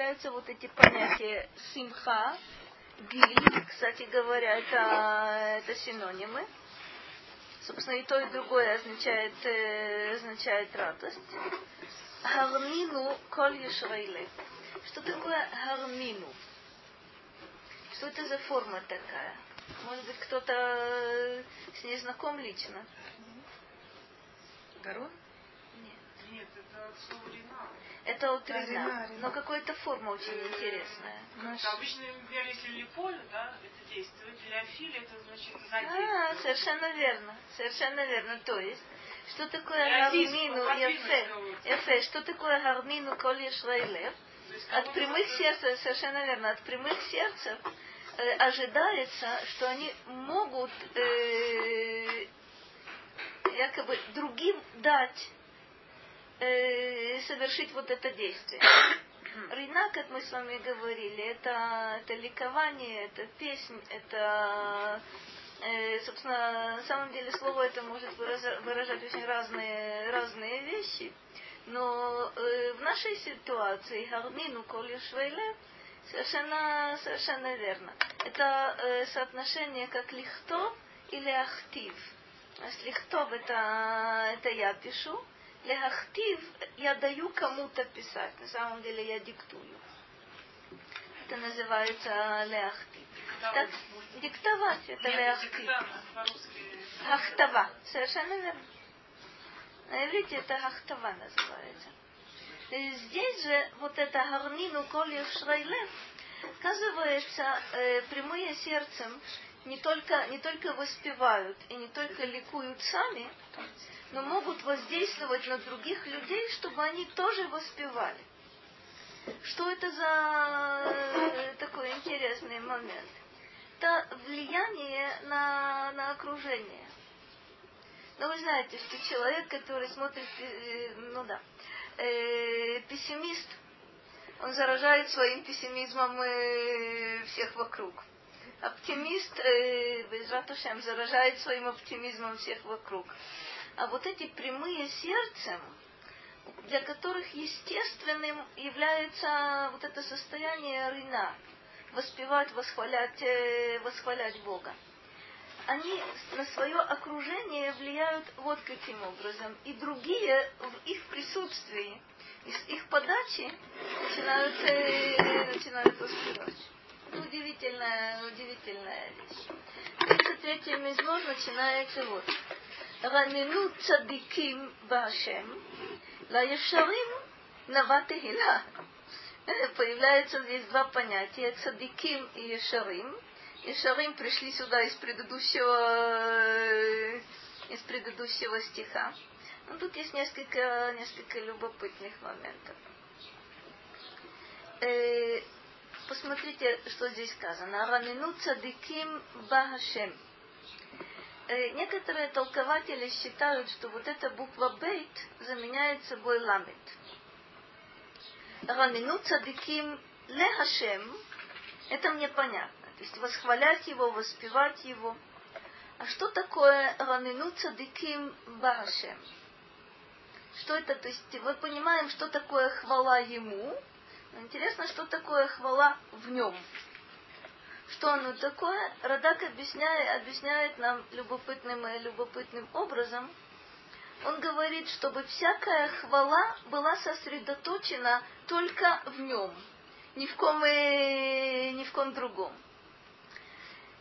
появляются вот эти понятия симха, гиль, кстати говоря, это, это синонимы. Собственно, и то, и другое означает, э, означает радость. Гармину коль ешрейле. Что такое гармину? Что это за форма такая? Может быть, кто-то э, с ней знаком лично? Гарон? Нет. Нет, это слово Рина. Это от Да, Рина, Рина, Рина. но какая-то форма очень интересная. Наш... Да, обычно, например, если липоль, да, это действует, леофиль, это значит А, задействовать. совершенно верно, совершенно верно. То есть, что такое гармину, яфе, что такое гармину? То есть От прямых сердца, совершенно верно, от прямых сердцев э, ожидается, что они могут э, якобы другим дать э, совершить вот это действие. Рина, как мы с вами говорили, это, это ликование, это песнь, это, э, собственно, на самом деле слово это может выражать очень разные, разные вещи. Но э, в нашей ситуации гармину коли швейле совершенно, совершенно верно. Это э, соотношение как лихтов или ахтив. То есть лихтов это, это я пишу, лехтив я даю кому-то писать. На самом деле я диктую. Это называется леахтив. Да, Так, диктовать это по-русски. Хахтава. Совершенно верно. На иврите это хахтава называется. И здесь же вот это гарнину коль шрейлев, оказывается, э, прямые сердцем не только, не только воспевают и не только ликуют сами, но могут воздействовать на других людей, чтобы они тоже воспевали. Что это за э, такой интересный момент? Это влияние на, на окружение. Но вы знаете, что человек, который смотрит, э, ну да, э, пессимист, он заражает своим пессимизмом э, всех вокруг. Оптимист, э, заражает своим оптимизмом всех вокруг. А вот эти прямые сердцем, для которых естественным является вот это состояние рына, воспевать, восхвалять, э, восхвалять Бога они на свое окружение влияют вот каким образом. И другие в их присутствии, из их подачи начинают, э, начинают воспевать. Это удивительная, удивительная вещь. 33-й мизмор начинается вот. רננו צדיקים בהשם, לישרים נבע תהילה. Появляются здесь два понятия, цадиким и ешарим. Ешарим пришли сюда из предыдущего, из предыдущего стиха. Но тут есть несколько, несколько любопытных моментов. Э, посмотрите, что здесь сказано. Ранину цадиким бахашем. Э, некоторые толкователи считают, что вот эта буква бейт заменяет собой ламет. Ранину цадиким лехашем, это мне понятно. То есть восхвалять его, воспевать его. А что такое ранину цадиким башем? Что это? То есть мы понимаем, что такое хвала ему. Но интересно, что такое хвала в нем. Что оно такое? Радак объясняет, объясняет нам любопытным, э, любопытным образом. Он говорит, чтобы всякая хвала была сосредоточена только в нем, ни в ком, э, ни в ком другом.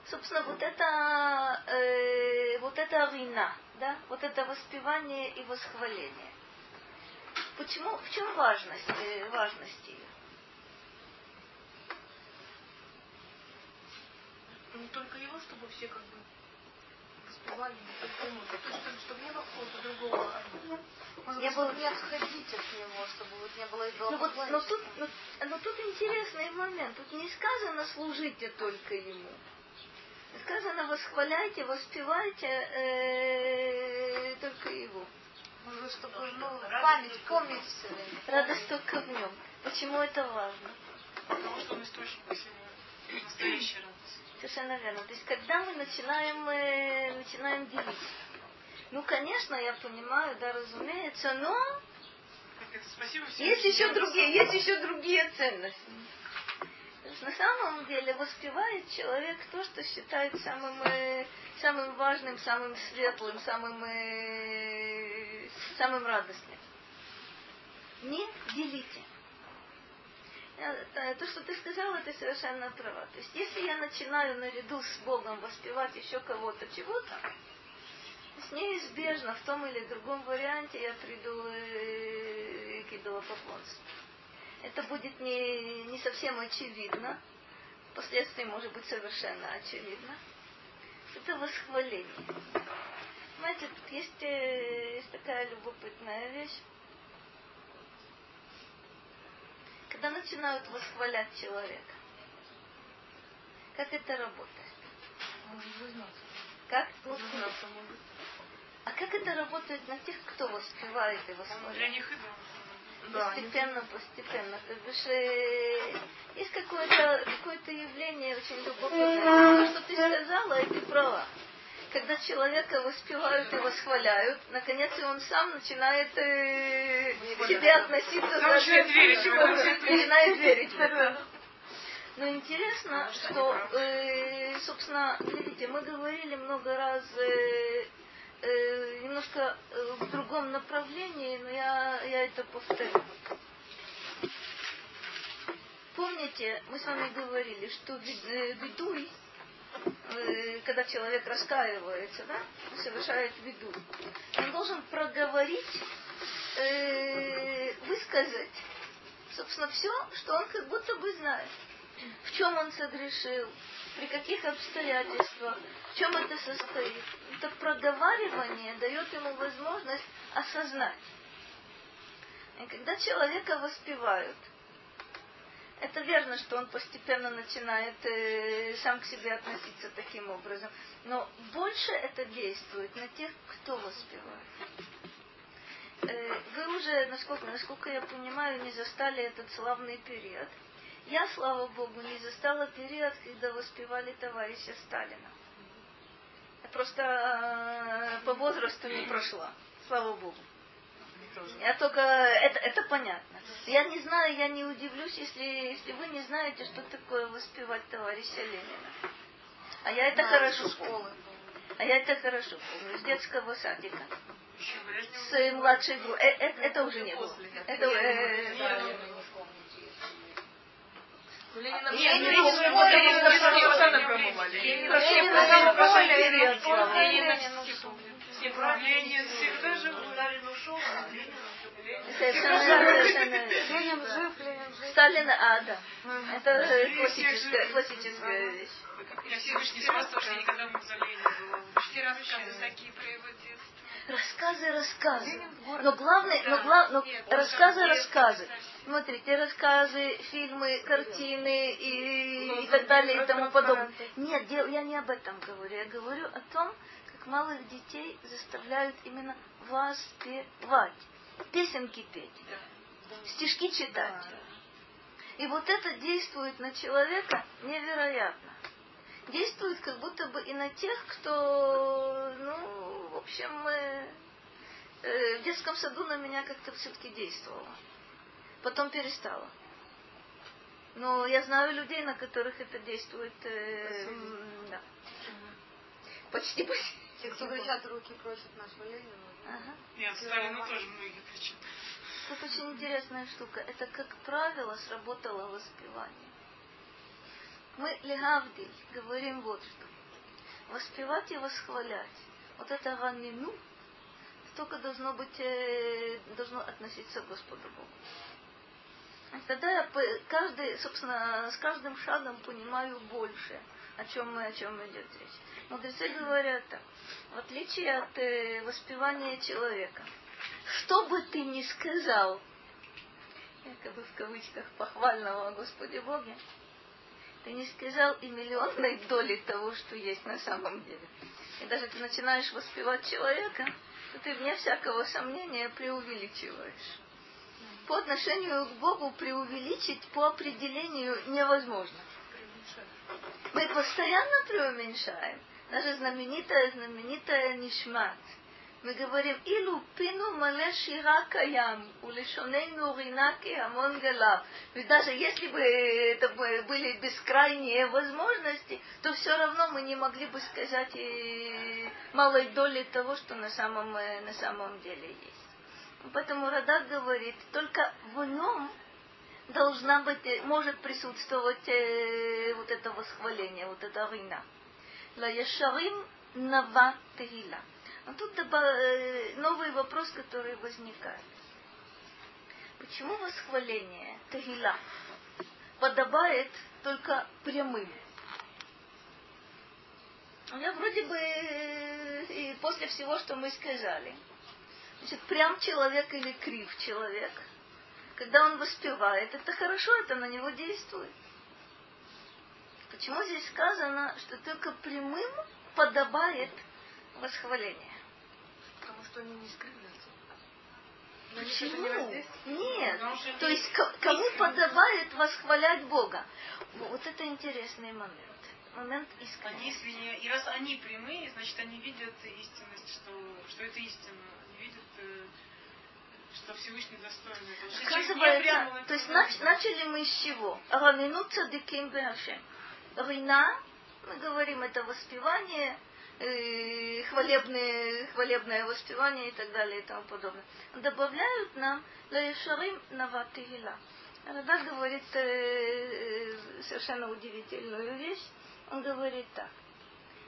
Собственно, вот это, э, вот это вина, да, вот это воспевание и восхваление. Почему, в чем важность, э, важность ее? Ну, только его, чтобы все как бы воспевали, не только ему. То есть, чтобы- чтобы не было какого-то другого. Может Я быть, был- чтобы не отходить от него, чтобы вот не было Ну вот, но тут, но, но тут интересный момент. Тут не сказано служите только ему. Сказано восхваляйте, воспевайте э, только его. Может быть, чтобы ну, память, помнить все время. Радость только в нем. Почему это важно? Потому что он источник настоящей радости. Совершенно верно. То есть, когда мы начинаем, э, начинаем делить. Ну, конечно, я понимаю, да, разумеется, но спасибо всем. Есть еще другие, есть еще другие ценности. На самом деле воспевает человек то, что считает самым, э, самым важным, самым светлым, самым, э, самым радостным. Не делите. Э, э, То, что ты сказала, ты совершенно права. То есть, если я начинаю наряду с Богом воспевать еще кого-то, чего-то, то есть неизбежно в том или другом варианте я приду э, к идолопоклонству. Это будет не, не совсем очевидно, впоследствии может быть совершенно очевидно. Это восхваление. Знаете, есть, есть такая любопытная вещь. Когда начинают восхвалять человека, как это работает? Как? А как это работает на тех, кто воспевает и восхваляет? Постепенно, постепенно. То бишь, э, есть какое-то какое явление очень любопытное. То, что ты сказала, и ты права. Когда человека воспевают и восхваляют, наконец и он сам начинает э, к себе относиться начинает верить начинает верить. В это. Но интересно, что, э, собственно, видите, мы говорили много раз э, э, немножко э, в другом направлении, но я, я это повторю. Помните, мы с вами говорили, что видуй, э, когда человек раскаивается, да, совершает виду, он должен проговорить, э, высказать, собственно, все, что он как будто бы знает. В чем он согрешил, при каких обстоятельствах, в чем это состоит. Это проговаривание дает ему возможность осознать. И когда человека воспевают, это верно, что он постепенно начинает э, сам к себе относиться таким образом. Но больше это действует на тех, кто воспевает. Э, вы уже, насколько, насколько я понимаю, не застали этот славный период. Я, слава богу, не застала период, когда воспевали товарища Сталина. Я просто э, по возрасту не прошла, слава богу. Я только, это, это понятно. Я не знаю, я не удивлюсь, если, если вы не знаете, что такое воспевать товарища Ленина. А я это хорошо помню. А я это хорошо помню. С детского садика. С э, младшей группы. Э, э, это уже не было. Это, э, Ленина Не, не, Ленина всегда а Ленин Совершенно, совершенно верно. Ленин жив, Ленин жив. Сталин, а, да. Это классическая, классическая вещь. Я Всевышний спас, что я никогда в мавзолее не была. Все рассказы такие про его детство. Рассказы, рассказы. Но главное, но, глав, но Нет, он рассказы, рассказы. Смотрите, рассказы, фильмы, картины и, и так далее и тому подобное. Нет, дел- я не об этом говорю. Я говорю о том, как малых детей заставляют именно воспевать, песенки петь, стишки читать. И вот это действует на человека невероятно. Действует как будто бы и на тех, кто, ну, в общем, э, э, в детском саду на меня как-то все-таки действовало. Потом перестало. Но я знаю людей, на которых это действует. э, да. Почти почти. Те, кто кричат, руки просят нашего Ленина. Ага. Нет, Сталину тоже многие кричат. Тут очень интересная штука. Это, как правило, сработало воспевание. Мы, легавдиль, говорим вот что. Воспевать и восхвалять. Вот это ганину только должно быть, э, должно относиться к Господу Богу. И тогда я каждый, собственно, с каждым шагом понимаю больше, о чем мы, о чем идет речь. Мудрецы говорят так, в отличие от э, воспевания человека, что бы ты ни сказал, якобы в кавычках похвального о Господе Боге, ты не сказал и миллионной доли того, что есть на самом деле. И даже ты начинаешь воспевать человека, то ты вне всякого сомнения преувеличиваешь. По отношению к Богу преувеличить по определению невозможно. Мы постоянно преуменьшаем. Даже знаменитая, знаменитая Нишмат. мы говорим, илу пину мале шира каям, улишонейну ринаки амон галав. Ведь даже если бы это были бескрайние возможности, то все равно мы не могли бы сказать и малой доли того, что на самом, на самом деле есть. Поэтому Радак говорит, только в нем должна быть, может присутствовать э, вот это восхваление, вот это рина. Ла яшарим нава тегила. А тут э, новый вопрос, который возникает. Почему восхваление Тагила подобает только прямым? Я вроде бы э, и после всего, что мы сказали, значит, прям человек или крив человек, когда он воспевает, это хорошо, это на него действует. Почему здесь сказано, что только прямым подобает восхваление? что они не скрываются. Почему? Нет. То есть кому подобает восхвалять Бога? Вот это интересный момент. Момент искренности. Они, и раз они прямые, значит они видят истинность, что, что это истина. Они видят, э, что Всевышний достоин этого. Оказывается, то есть нач, начали мы с чего? Рамину цадиким беашем. Рина, мы говорим, это воспевание э, хвалебные, хвалебное воспевание и так далее и тому подобное. Добавляют нам Лаешарим Наватигила. Радак говорит э, э, совершенно удивительную вещь. Он говорит так.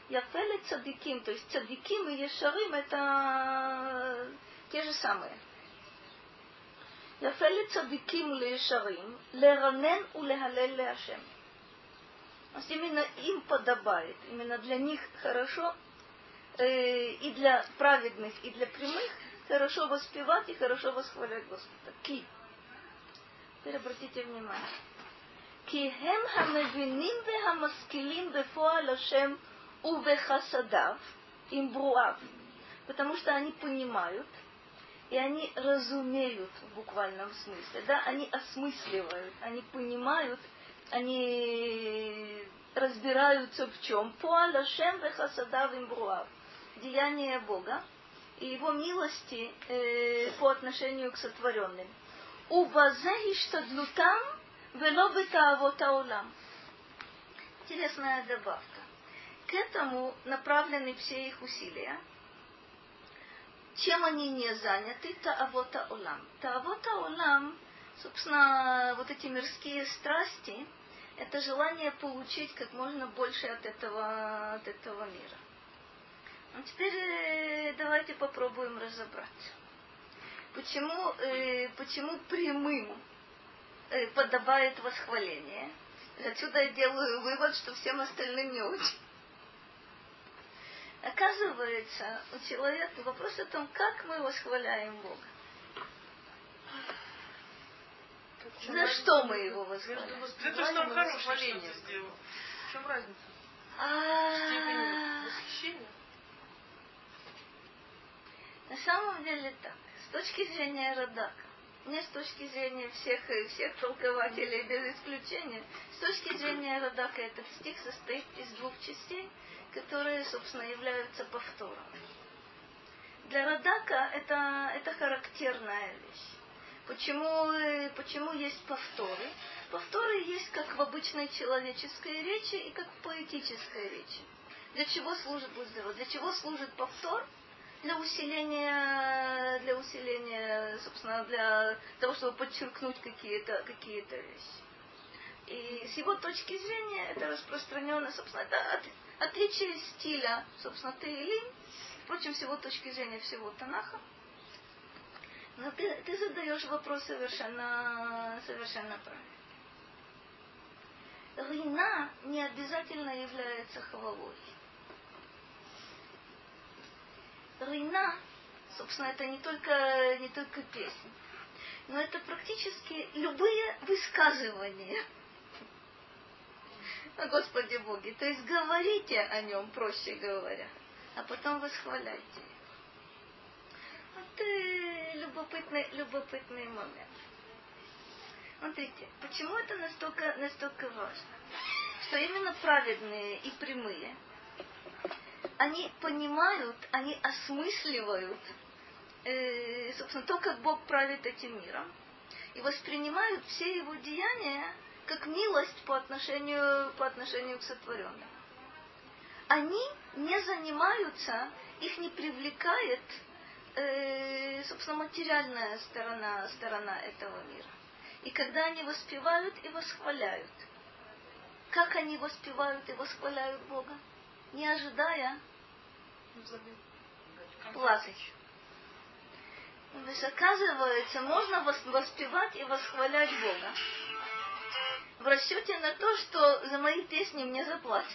Яфеле цадиким, то есть цадиким и ешарим это те же самые. Яфеле цадиким лешарим, леранен улехалел леашем. То есть именно им подобает, именно для них хорошо, э, и для праведных, и для прямых, хорошо воспевать и хорошо восхвалять Господа. Ки. Теперь обратите внимание. כי הם המבינים והמשכילים בפועל השם ובחסדיו עם ברואיו. Потому что они понимают, и они разумеют в буквальном смысле, да, они осмысливают, они понимают они разбираются в чем? Пуаль Ашем вехасадав имбруав. Деяние Бога и его милости э, по отношению к сотворенным. Убазе иштадлутам вело бетаавотаулам. Интересная добавка. К этому направлены все их усилия. Чем они не заняты? Таавота улам. Таавота улам, собственно, вот эти мирские страсти – это желание получить как можно больше от этого, от этого мира. Ну, теперь э, давайте попробуем разобраться. Почему, э, почему прямым э, подобает восхваление? Отсюда я делаю вывод, что всем остальным не очень. Оказывается, у человека вопрос о том, как мы восхваляем Бога. За что мы его восхваляем? За то, что он хорошее что сделал. В чем разница? А. Восхищение? На самом деле так. С точки зрения Радака, не с точки зрения всех, всех толкователей без исключения, с точки зрения Радака этот стих состоит из двух частей, которые, собственно, являются повтором. Для Радака это, это характерная вещь. Почему, э, почему есть повторы? Повторы есть как в обычной человеческой речи и как в поэтической речи. Для чего служит Будзева? Для чего служит повтор? Для усиления, для усиления, собственно, для того, чтобы подчеркнуть какие-то какие вещи. И с его точки зрения это распространено, собственно, это от, отличие стиля, собственно, Тейлин, впрочем, с его точки зрения всего Танаха, но ты, ты задаешь вопрос совершенно, совершенно правильно. Рина не обязательно является хвалой. Рина, собственно, это не только, не только песня, но это практически любые высказывания о Господе Боге. То есть говорите о нем, проще говоря, а потом восхваляйте это любопытный, любопытный момент. Смотрите, почему это настолько, настолько важно? Что именно праведные и прямые, они понимают, они осмысливают, э, собственно, то, как Бог правит этим миром, и воспринимают все его деяния как милость по отношению, по отношению к сотворенным. Они не занимаются, их не привлекает, э, собственно, материальная сторона, сторона этого мира. И когда они воспевают и восхваляют, как они воспевают и восхваляют Бога, не ожидая платы. То есть, оказывается, можно воспевать и восхвалять Бога в расчете на то, что за мои песни мне заплатят.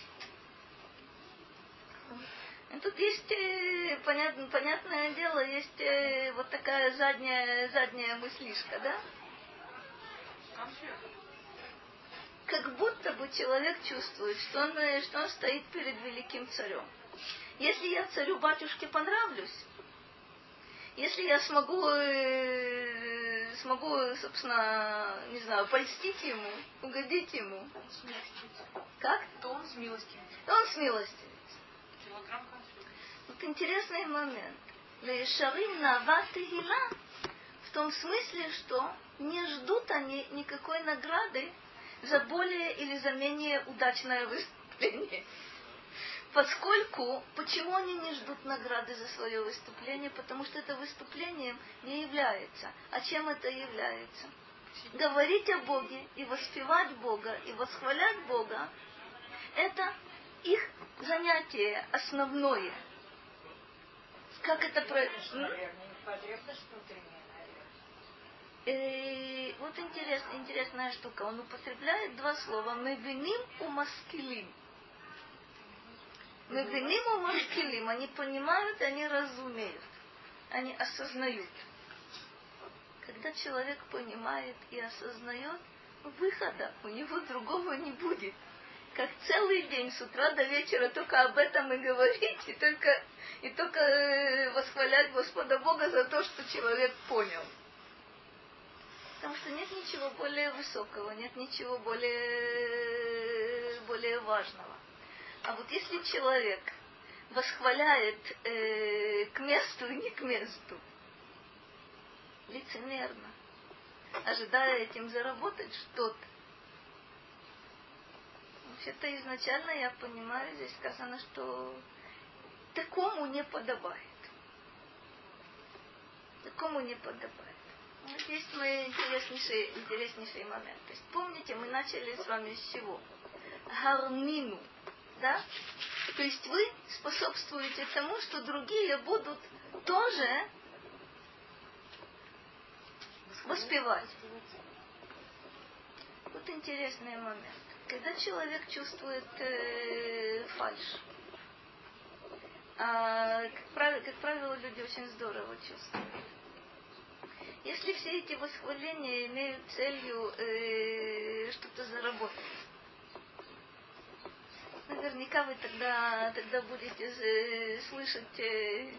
И тут есть, э, понятно, понятное дело, есть э, вот такая задняя, задняя мыслишка, да? Как будто бы человек чувствует, что он, э, что он стоит перед великим царем. Если я царю батюшке понравлюсь, если я смогу, смогу, собственно, не знаю, польстить ему, угодить ему. Как? То он с милостью. То он с милостью. Вот интересный момент. Шарим на Тегила в том смысле, что не ждут они никакой награды за более или за менее удачное выступление. Поскольку, почему они не ждут награды за свое выступление? Потому что это выступлением не является. А чем это является? Говорить о Боге и воспевать Бога и восхвалять Бога – это их занятие основное. Как это происходит? И вот интерес, интересная штука. Он употребляет два слова. Мевиним у маскилим. Мевиним у маскилим. Они понимают, они разумеют. Они осознают. Когда человек понимает и осознает, выхода у него другого не будет. Как целый день с утра до вечера только об этом и говорить, и только, и только э, восхвалять Господа Бога за то, что человек понял. Потому что нет ничего более высокого, нет ничего более, более важного. А вот если человек восхваляет э, к месту и не к месту, лицемерно, ожидая этим заработать что-то, вообще-то изначально я понимаю, здесь сказано, что такому не подобает. Такому не подобает. Вот есть мой интереснейший, интереснейший момент. То есть помните, мы начали с вами с чего? Гармину. Да? То есть вы способствуете тому, что другие будут тоже воспевать. Вот интересный момент. Когда человек чувствует э, фальш, а, как, правило, как правило, люди очень здорово чувствуют если все эти восхваления имеют целью э, что-то заработать, наверняка вы тогда, тогда будете э, слышать э,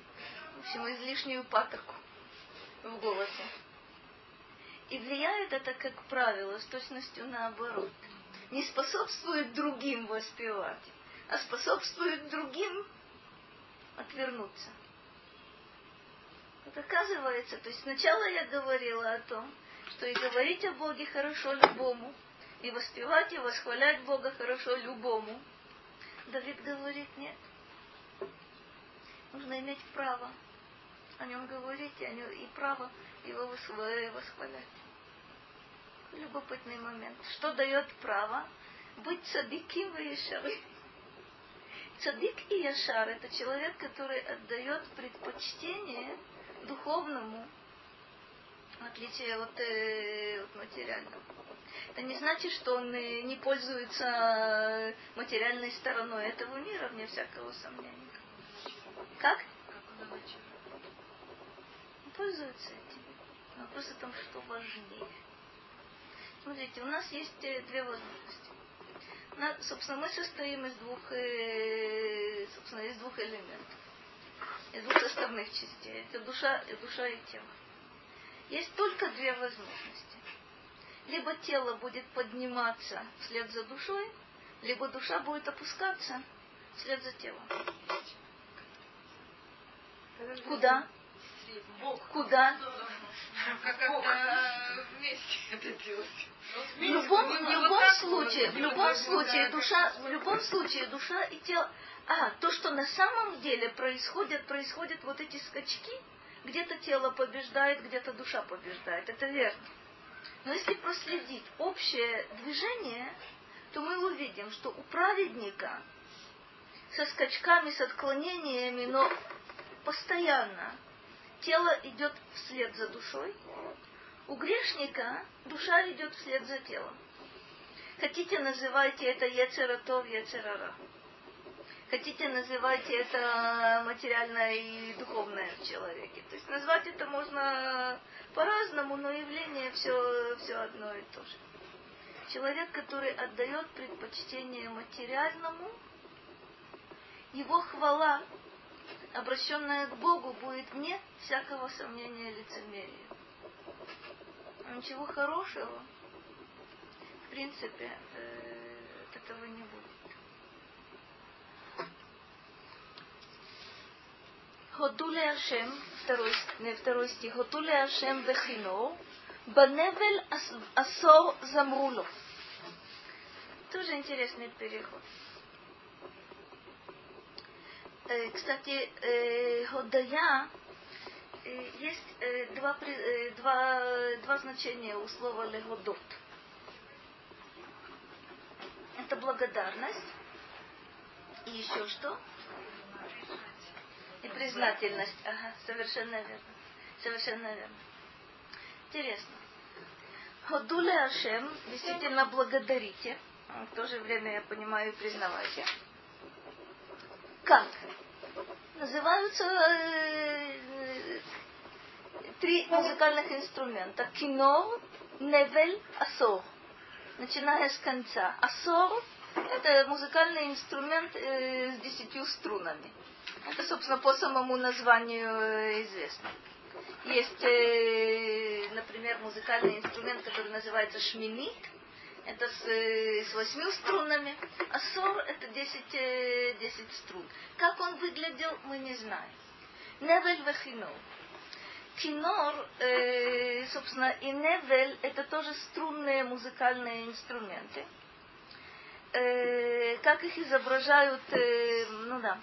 в общем, излишнюю патоку в голосе. И влияет это, как правило, с точностью наоборот. Не способствует другим воспевать, а способствует другим отвернуться. Вот оказывается, то есть сначала я говорила о том, что и говорить о Боге хорошо любому, и воспевать и восхвалять Бога хорошо любому. Давид говорит, нет. Нужно иметь право о нем говорить и, и право его восхвалять. Любопытный момент. Что дает право? Быть цадиким и яшары. Цадик и яшар – это человек, который отдает предпочтение духовному, в отличие от, э, от материального. Это не значит, что он не пользуется материальной стороной этого мира, вне всякого сомнения. Как? Он пользуется этим. Вопрос о том, что важнее. Смотрите, у нас есть э, две возможности. На, собственно, мы состоим из двух, э, собственно, из двух элементов из двух составных частей. Это душа, и душа и тело. Есть только две возможности. Либо тело будет подниматься вслед за душой, либо душа будет опускаться вслед за телом. Куда? Бог. Куда? Вместе это делать? В любом, в любом случае, в любом случае душа, в любом случае душа и тело. А, то, что на самом деле происходит, происходят вот эти скачки, где-то тело побеждает, где-то душа побеждает. Это верно. Но если проследить общее движение, то мы увидим, что у праведника со скачками, с отклонениями, но постоянно тело идет вслед за душой, у грешника душа идет вслед за телом. Хотите, называйте это Ецератов, Ецерара. Хотите, называйте это материальное и духовное в человеке. То есть назвать это можно по-разному, но явление все, все одно и то же. Человек, который отдает предпочтение материальному, его хвала, обращенная к Богу, будет нет всякого сомнения и лицемерия. Ничего хорошего, в принципе, э, от этого не будет. Хотуле Ашем, второй, не второй стих, Хотуле Ашем Бехино, Баневель асо замруло. Тоже интересный переход. Э, кстати, Годая э, есть э, два, э, два, два значения у слова легодот. Это благодарность. И еще что? И признательность. Ага, совершенно верно. Совершенно верно. Интересно. Ходуле Ашем, действительно благодарите. В то же время, я понимаю, признавайте. Как? Называются э, три музыкальных инструмента. Кинор, невель, асор. Начиная с конца. Асор – это музыкальный инструмент э, с десятью струнами. Это, собственно, по самому названию э, известно. Есть, э, например, музыкальный инструмент, который называется шминит. Это с, э, с восьми струнами. А сор это 10, 10 струн. Как он выглядел, мы не знаем. Невель вехинор. Кинор, э, собственно, и невель это тоже струнные музыкальные инструменты. Э, как их изображают, э, ну да,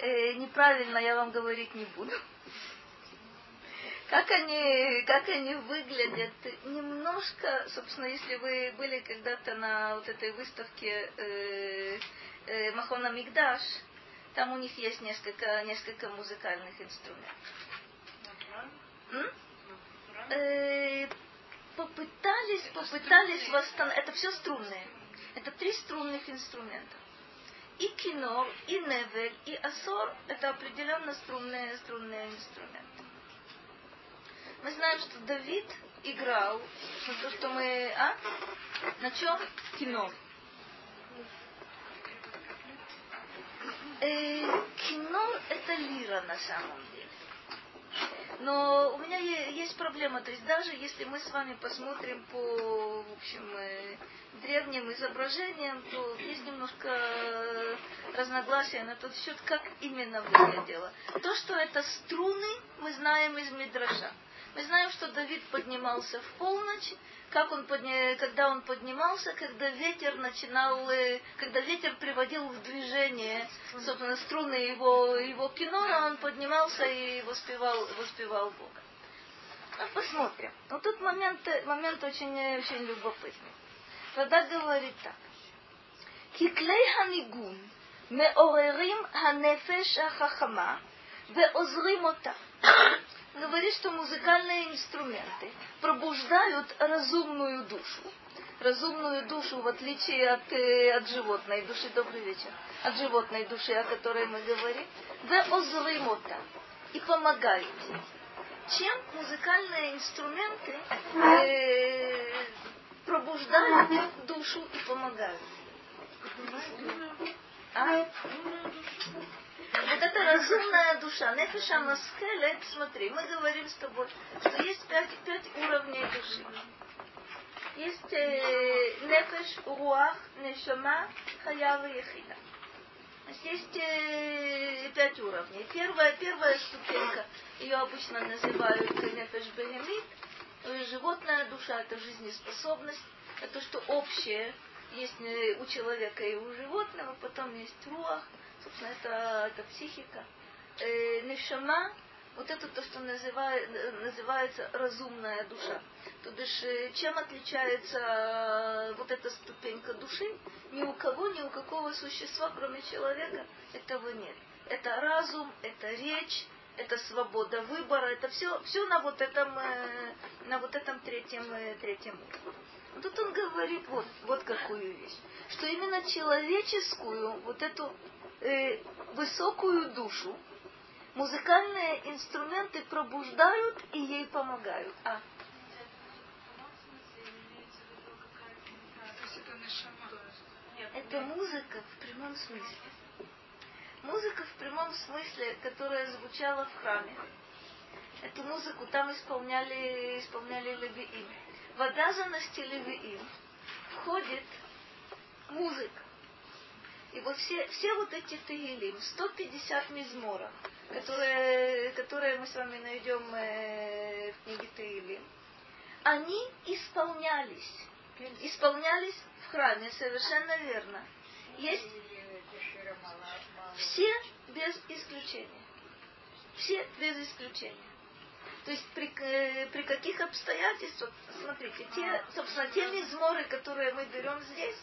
э, неправильно я вам говорить не буду. Как они, как они выглядят, немножко, собственно, если вы были когда-то на вот этой выставке э, э, Махона Мигдаш, там у них есть несколько, несколько музыкальных инструментов. Э, попытались, попытались восстановить. Это все струнные. Это три струнных инструмента и кинор, и невель, и асор – это определенно струнные, струнные инструменты. Мы знаем, что Давид играл то, что мы... А? На чем? Кинор. Э, кинор – это лира на самом деле. Но у меня есть проблема, то есть даже если мы с вами посмотрим по, в общем, э, древним изображениям, то есть немножко э, разногласия на тот счет, как именно выглядело. То, что это струны, мы знаем из Мидраша. Мы знаем, что Давид поднимался в полночь, как он подня... когда он поднимался, когда ветер начинал, э, когда ветер приводил в движение, собственно, струны его, его кинора, он поднимался и воспевал, воспевал Бога. Ну, посмотрим. Вот тут момент, момент очень, очень любопытный. Рада говорит так. ככלי הניגון מעוררים הנפש החכמה ועוזרים אותה говорит, что музыкальные инструменты пробуждают разумную душу. Разумную душу, в отличие от, э, от животной души, добрый вечер, от животной души, о которой мы говорим, в озлымота и помогают. Чем музыкальные инструменты э, пробуждают душу и помогают? А? Вот эта разумная душа, нефиша маскелет, смотри, мы говорим с тобой, что есть пять, пять уровней души. Есть э, нефеш, руах, нешама, хаява и яхида. есть э, пять уровней. Первая, первая ступенька, ее обычно называют нефеш бегемит, животная душа, это жизнеспособность, это что общее есть э, у человека и у животного, потом есть руах, собственно, это, это психика. Э, нишама, вот это то, что называет, называется разумная душа. То бишь, э, чем отличается э, вот эта ступенька души? Ни у кого, ни у какого существа, кроме человека, этого нет. Это разум, это речь, это свобода выбора, это все, все на вот этом, э, на вот этом третьем, третьем уровне. Тут он говорит вот, вот какую вещь, что именно человеческую, вот эту э, высокую душу, музыкальные инструменты пробуждают и ей помогают. А? Это музыка в прямом смысле. Музыка в прямом смысле, которая звучала в храме. Эту музыку там исполняли, исполняли левиим. В обязанности левиим входит музыка. И вот все, все вот эти тегилим, 150 мизморов, которые, которые мы с вами найдем э, в книге Тегилим, они исполнялись. Исполнялись в храме, совершенно верно. Есть все без исключения. Все без исключения. То есть при, э, при каких обстоятельствах, смотрите, те, собственно, те мизморы, которые мы берем здесь,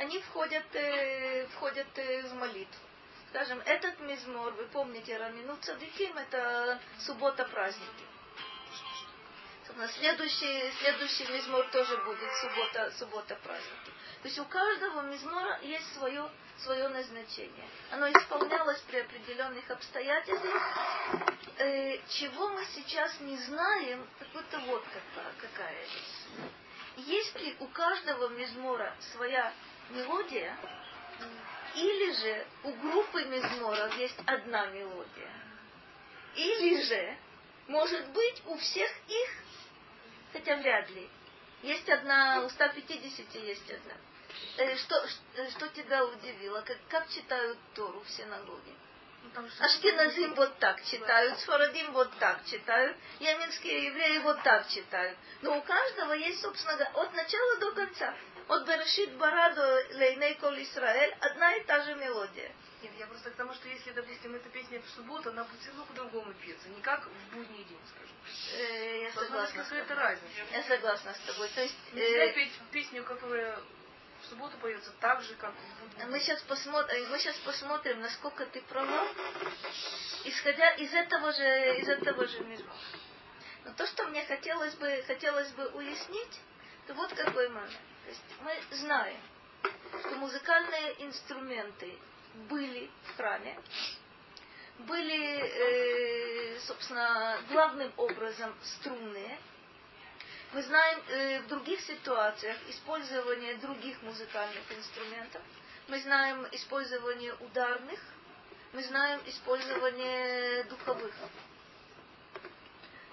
они входят, э, входят э, в молитву. Скажем, этот мизмор, вы помните, Рамину Цадиким, это суббота праздники. Следующий, следующий мизмор тоже будет суббота, суббота праздники. То есть у каждого мизмора есть свое, свое назначение. Оно исполнялось при определенных обстоятельствах. Э, чего мы сейчас не знаем, так это вот какая, какая вещь. Есть ли у каждого мизмора своя мелодия, или же у группы мизморов есть одна мелодия, или же, может быть, у всех их, хотя вряд ли, есть одна, у 150 есть одна. Э, что, что тебя удивило? Как, как читают Тору в синагоге? Ну, Ашкеназим вот так читают, Сфарадим вот так читают, яменские евреи вот так читают. Но у каждого есть, собственно от начала до конца. От Берешит Бараду Лейней Кол Исраэль одна и та же мелодия. Нет, я просто к тому, что если, допустим, эта песня в субботу, она будет все равно по-другому петься, не как в будний день, скажем. Э, я согласна. какая-то разница. Я согласна с тобой. То есть, Нельзя э, петь песню, которая в субботу поется так же, как в будний мы сейчас, посмотрим, мы сейчас посмотрим, насколько ты права, исходя из этого же, из этого же мира. Но то, что мне хотелось бы, хотелось бы уяснить, то вот какой момент. То есть мы знаем, что музыкальные инструменты были в храме, были, э, собственно, главным образом струнные. Мы знаем э, в других ситуациях использование других музыкальных инструментов. Мы знаем использование ударных, мы знаем использование духовых.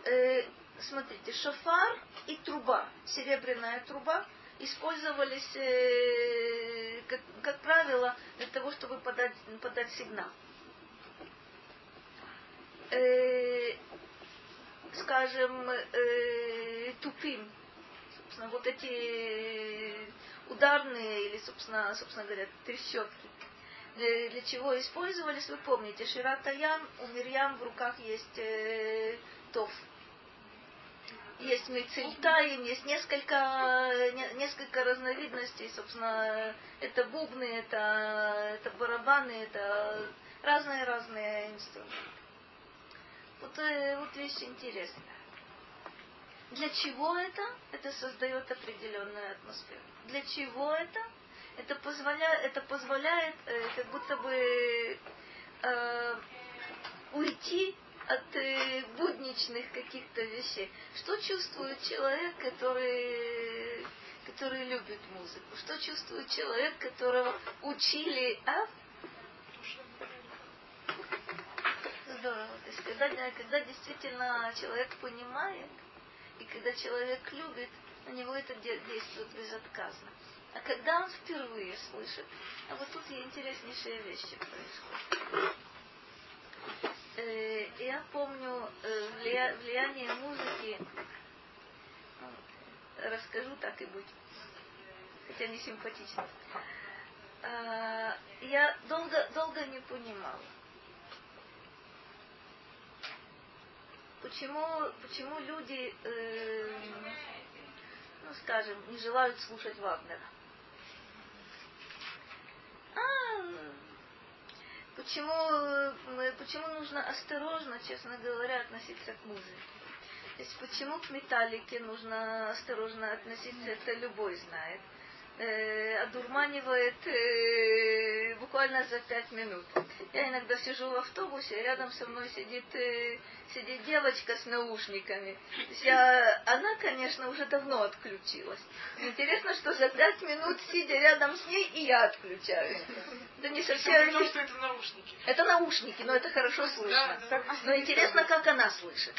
Э, смотрите, шофар и труба, серебряная труба, использовались, э, как, как правило, для того, чтобы подать, подать сигнал. Э, скажем, э, тупим, собственно, вот эти ударные или, собственно, собственно говоря, трещотки. Для, для чего использовались, вы помните, Ширата Ям, у Мирьям в руках есть э, тоф, есть мецельтаим, есть несколько, несколько разновидностей, собственно, это бубны, это, это барабаны, это разные-разные инструменты. Вот, э, вот вещь интересная. Для чего это? Это создает определенную атмосферу. Для чего это? Это позволяет, это позволяет э, как будто бы э, уйти от э, будничных каких-то вещей. Что чувствует человек, который, который любит музыку? Что чувствует человек, которого учили, а? Здорово. То есть, когда, когда действительно человек понимает, и когда человек любит, на него это действует безотказно. А когда он впервые слышит, а вот тут интереснейшие вещи происходят. Э, я помню э, влияние музыки, расскажу так и будь, хотя не симпатично. А, я долго, долго не понимала, почему, почему люди, э, ну скажем, не желают слушать Вагнера. А, почему, почему нужно осторожно, честно говоря, относиться к музыке? То есть почему к металлике нужно осторожно относиться, это любой знает э, одурманивает э, буквально за пять минут. Я иногда сижу в автобусе, рядом со мной сидит, э, сидит девочка с наушниками. я, она, конечно, уже давно отключилась. Интересно, что за пять минут, сидя рядом с ней, и я отключаюсь. Это не совсем... Потому что это наушники. Это наушники, но это хорошо слышно. Да, да. Но интересно, как она слышит.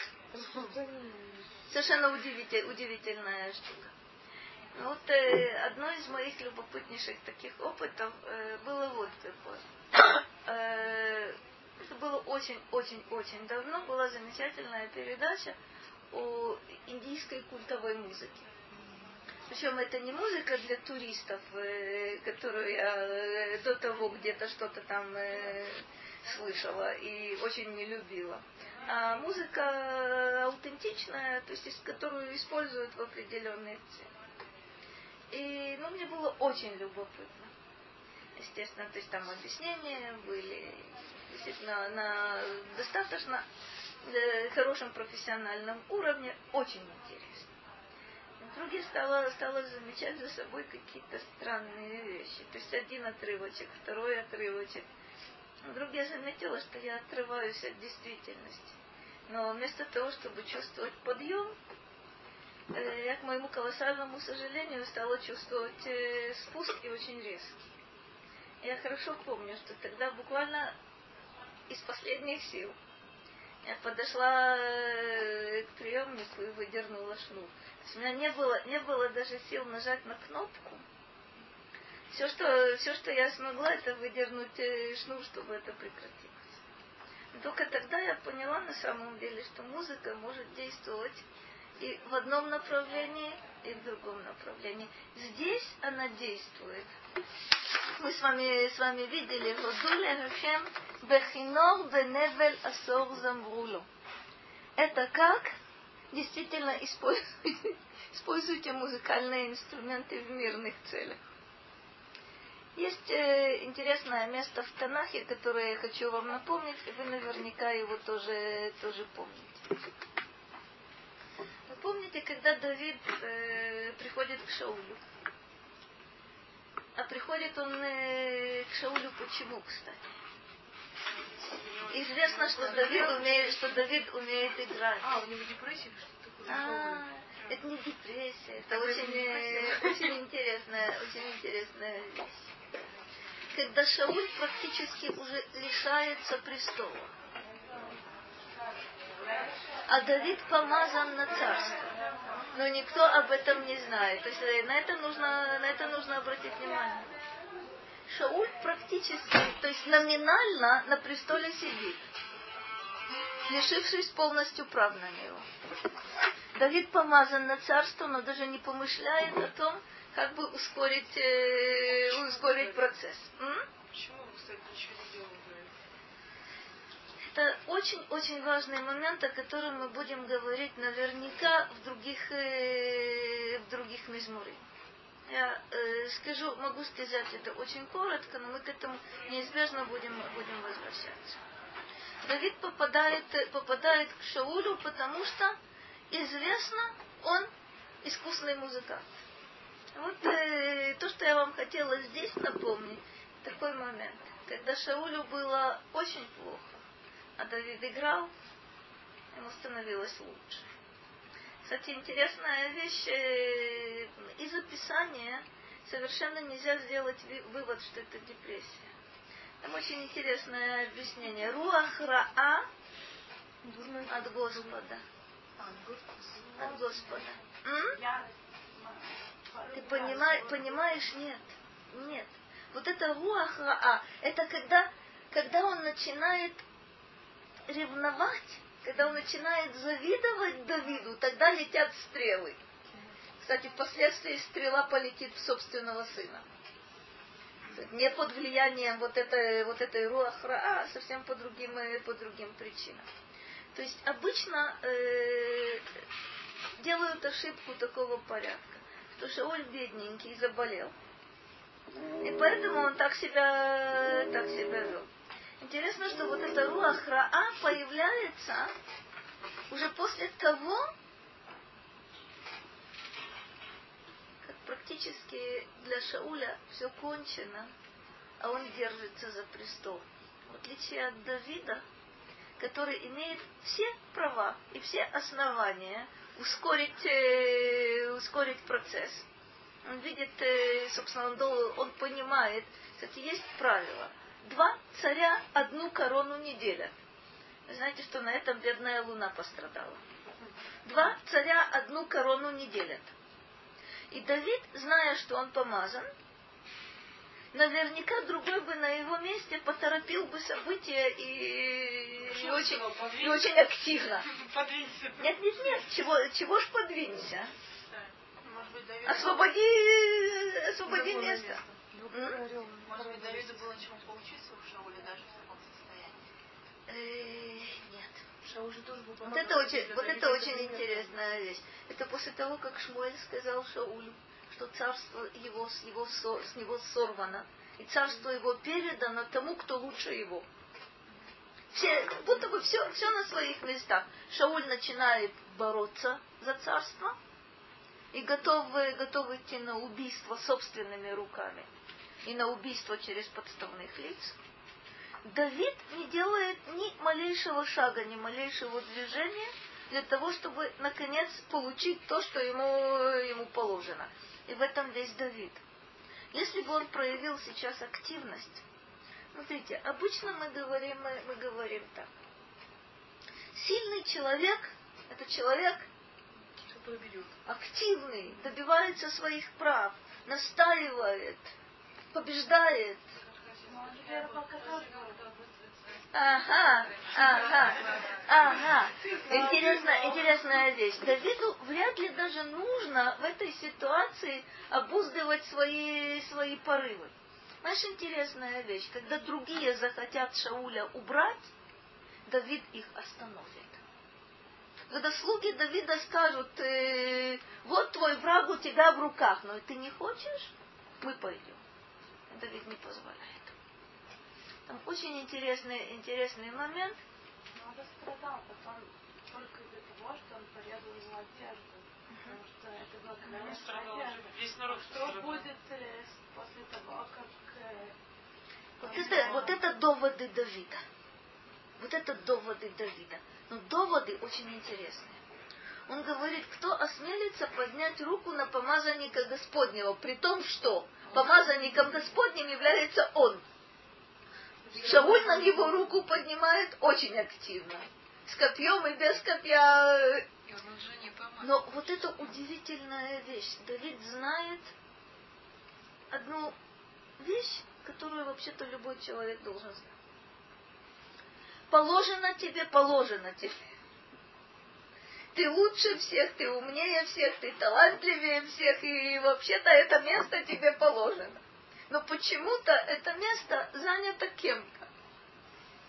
Совершенно удивитель, удивительная штука. Ну, вот э, одно из моих любопытнейших таких опытов э, было вот какое. Э, это было очень-очень-очень давно. Была замечательная передача о индийской культовой музыке. Причем это не музыка для туристов, э, которую я э, до того где-то что-то там э, слышала и очень не любила. А музыка аутентичная, то есть которую используют в определенных целях. И, ну, мне было очень любопытно. Естественно, то есть там объяснения были, действительно, на достаточно э, хорошем профессиональном уровне, очень интересно. Вдруг я стала, стала замечать за собой какие-то странные вещи. То есть один отрывочек, второй отрывочек. Вдруг я заметила, что я отрываюсь от действительности. Но вместо того, чтобы чувствовать подъем, я, к моему колоссальному сожалению, стала чувствовать э, спуск и очень резкий. Я хорошо помню, что тогда буквально из последних сил я подошла э, к приемнику и выдернула шнур. То есть у меня не было, не было даже сил нажать на кнопку. Все что, все, что я смогла, это выдернуть шнур, чтобы это прекратилось. только тогда я поняла на самом деле, что музыка может действовать и в одном направлении, и в другом направлении. Здесь она действует. Мы с вами, с вами видели Родуле Хашем Бехинор Беневель Асор Замбруло. Это как действительно используйте, используйте музыкальные инструменты в мирных целях. Есть э, интересное место в Танахе, которое я хочу вам напомнить, и вы наверняка его тоже, тоже помните помните, когда Давид э, приходит к Шаулю? А приходит он э, к Шаулю почему, кстати? Известно, что Давид умеет, что Давид умеет играть. А, у него депрессия а, это не депрессия, это очень, э, очень интересная, очень интересная вещь. Когда Шауль практически уже лишается престола а Давид помазан на царство. Но никто об этом не знает. То есть э, на это нужно, на это нужно обратить внимание. Шауль практически, то есть номинально на престоле сидит, лишившись полностью прав на него. Давид помазан на царство, но даже не помышляет о том, как бы ускорить, э, ускорить процесс. М? Почему, кстати, ничего не делал? Это очень-очень важный момент, о котором мы будем говорить наверняка в других, э, в других мизмуре. Я э, скажу, могу сказать это очень коротко, но мы к этому неизбежно будем, будем возвращаться. Давид попадает, попадает к Шаулю, потому что известно, он искусный музыкант. Вот э, то, что я вам хотела здесь напомнить, такой момент, когда Шаулю было очень плохо а Давид играл, ему становилось лучше. Кстати, интересная вещь. Э, из описания совершенно нельзя сделать вывод, что это депрессия. Там очень интересное объяснение. Руах Раа от Господа. От Господа. Ты понимаешь, понимаешь, нет, нет. Вот это руах раа, это когда, когда он начинает ревновать, когда он начинает завидовать Давиду, тогда летят стрелы. Кстати, впоследствии стрела полетит в собственного сына. Не под влиянием вот этой, вот этой руахра, а совсем по другим, по другим причинам. То есть обычно э, делают ошибку такого порядка, что Шауль бедненький заболел. И поэтому он так себя, так себя вел. Интересно, что вот эта руах раа появляется уже после того, как практически для Шауля все кончено, а он держится за престол. В отличие от Давида, который имеет все права и все основания ускорить, э, ускорить процесс. Он видит, э, собственно, он, он понимает, кстати, есть правило. Два царя одну корону не делят. Вы знаете, что на этом бедная луна пострадала. Два царя одну корону не делят. И Давид, зная, что он помазан, наверняка другой бы на его месте поторопил бы события и, и, очень, и очень активно. Подвинься. Нет, нет, нет, чего, чего ж подвинься? Может быть. Освободи, освободи место. Может быть, Давиду было чему поучиться у Шауля даже в таком состоянии? Э, нет. Шауль же тоже был Вот это очень, вот это очень интересная вещь. Это после того, как Шмуэль сказал Шаулю, что царство его с, его с него сорвано, и царство его передано тому, кто лучше его. Все, будто бы все, все на своих местах. Шауль начинает бороться за царство и готов, готов идти на убийство собственными руками и на убийство через подставных лиц. Давид не делает ни малейшего шага, ни малейшего движения для того, чтобы наконец получить то, что ему, ему положено. И в этом весь Давид. Если бы он проявил сейчас активность, смотрите, обычно мы говорим, мы, мы говорим так. Сильный человек – это человек активный, добивается своих прав, настаивает, побеждает. Ага, ага, ага. Интересная, интересная вещь. Давиду вряд ли даже нужно в этой ситуации обуздывать свои, свои порывы. Знаешь, интересная вещь. Когда другие захотят Шауля убрать, Давид их остановит. Когда слуги Давида скажут, э, вот твой враг у тебя в руках, но ты не хочешь, мы пойдем. Давид не позволяет. Там очень интересный, интересный момент. Но он пострадал потом только из-за того, что он порезал его одежду. Потому что это было когда Весь народ Что будет э, после того, как... Э, вот это, вот это доводы Давида. Вот это доводы Давида. Но доводы очень интересные. Он говорит, кто осмелится поднять руку на помазанника Господнего, при том, что помазанником Господним является он. Шауль на него руку поднимает очень активно. С копьем и без копья. Но вот это удивительная вещь. Давид знает одну вещь, которую вообще-то любой человек должен знать. Положено тебе, положено тебе. Ты лучше всех, ты умнее всех, ты талантливее всех, и вообще-то это место тебе положено но почему-то это место занято кем-то,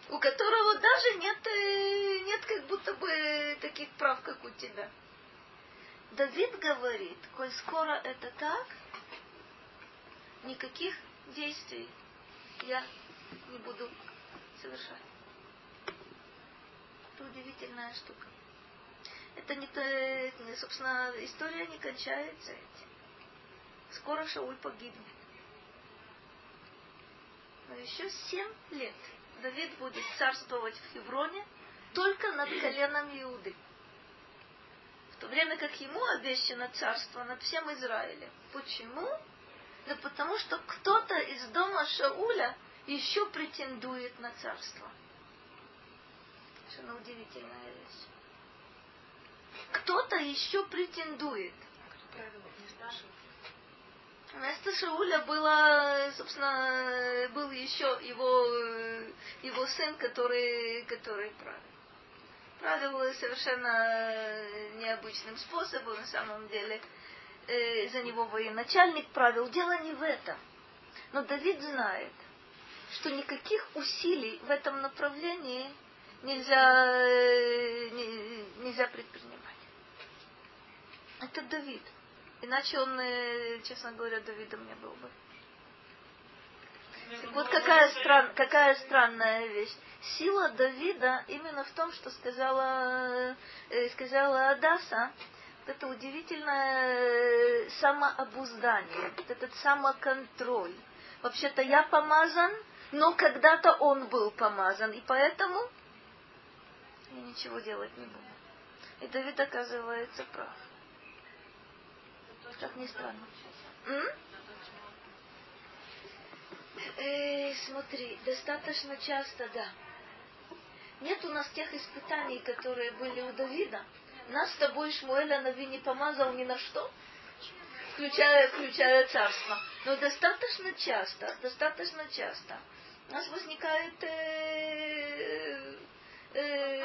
у которого даже нет, э, нет как будто бы таких прав, как у тебя. Давид говорит, коль скоро это так, никаких действий я не буду совершать. Это удивительная штука. Это не, э, собственно, история не кончается этим. Скоро Шауль погибнет но еще семь лет Давид будет царствовать в Хевроне только над коленом Иуды. В то время как ему обещано царство над всем Израилем. Почему? Да потому что кто-то из дома Шауля еще претендует на царство. Совершенно удивительная вещь. Кто-то еще претендует. Вместо Шауля было, собственно, был еще его, его сын, который, который правил. Правил совершенно необычным способом, на самом деле. Э, за него военачальник правил. Дело не в этом. Но Давид знает, что никаких усилий в этом направлении нельзя, э, нельзя предпринимать. Это Давид. Иначе он, э, честно говоря, Давидом не был бы. Так вот какая, стран, какая странная вещь. Сила Давида именно в том, что сказала, э, сказала Адаса, это удивительное самообуздание, вот этот самоконтроль. Вообще-то я помазан, но когда-то он был помазан, и поэтому я ничего делать не буду. И Давид оказывается прав. Как ни странно. М? Смотри, достаточно часто, да. Нет у нас тех испытаний, которые были у Давида. Нас с тобой Шмуэля Нави не помазал ни на что, включая, включая царство. Но достаточно часто, достаточно часто у нас возникает э, э,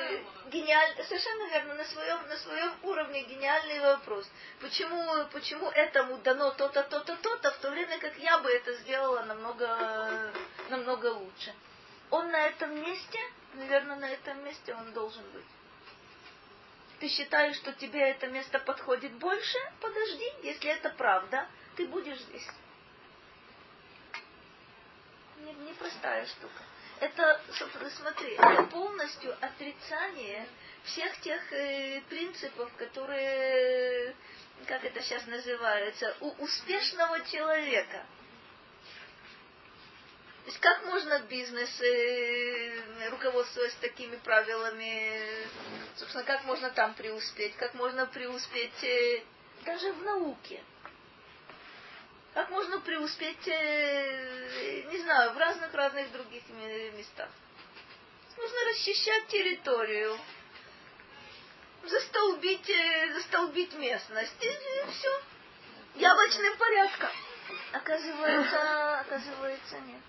гениаль, совершенно верно, на своем, на своем уровне гениальный вопрос. Почему, почему этому дано то-то, то-то, то-то, в то время как я бы это сделала намного, намного лучше. Он на этом месте, наверное, на этом месте он должен быть. Ты считаешь, что тебе это место подходит больше? Подожди, если это правда, ты будешь здесь. Непростая штука это, смотри, это полностью отрицание всех тех э, принципов, которые, как это сейчас называется, у успешного человека. То есть как можно бизнес э, такими правилами, собственно, как можно там преуспеть, как можно преуспеть э, даже в науке. Как можно преуспеть, э, не знаю, в разных-разных других местах? Нужно расчищать территорию, застолбить, э, застолбить местность, и, и все. Яблочным порядком. Оказывается, оказывается, нет.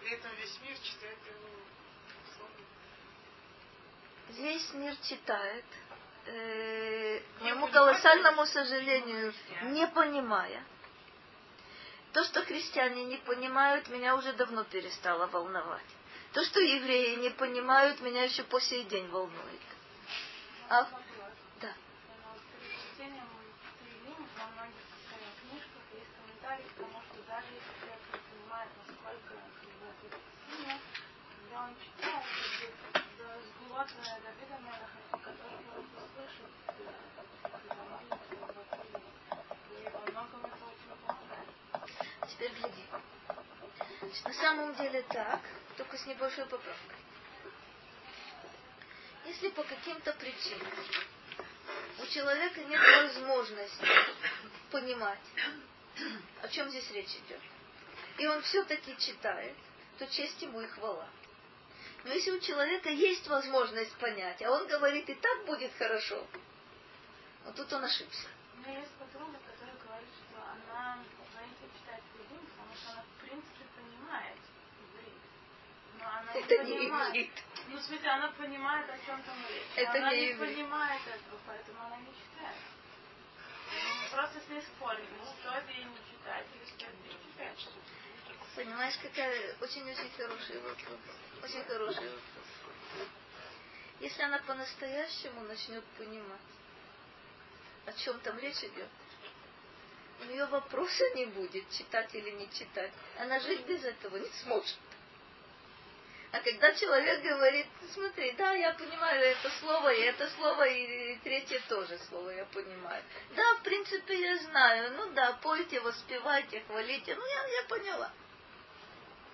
При этом весь мир читает его Весь мир читает, э, к моему колоссальному сожалению, не понимая. То, что христиане не понимают, меня уже давно перестало волновать. То, что евреи не понимают, меня еще по сей день волнует. А? Да. он гляди. Значит, на самом деле так, только с небольшой поправкой. Если по каким-то причинам у человека нет возможности понимать, о чем здесь речь идет, и он все-таки читает, то честь ему и хвала. Но если у человека есть возможность понять, а он говорит, и так будет хорошо, вот тут он ошибся. У меня есть подруга, которая говорит, что она боится читать иврит, потому что она в принципе понимает иврит. Но она Это не, не понимает. Ну, в смысле, она понимает, о чем там речь. Это она не не, понимает этого, поэтому она не читает. Мы просто с ней спорим, ну, стоит ей не читать или стоит ей читать. Понимаешь, какая очень-очень хороший вопрос. Очень хороший вопрос. Если она по-настоящему начнет понимать, о чем там речь идет, у нее вопроса не будет, читать или не читать. Она жить без этого не сможет. А когда человек говорит, смотри, да, я понимаю это слово, и это слово, и третье тоже слово я понимаю. Да, в принципе, я знаю. Ну да, пойте, воспевайте, хвалите. Ну, я, я поняла.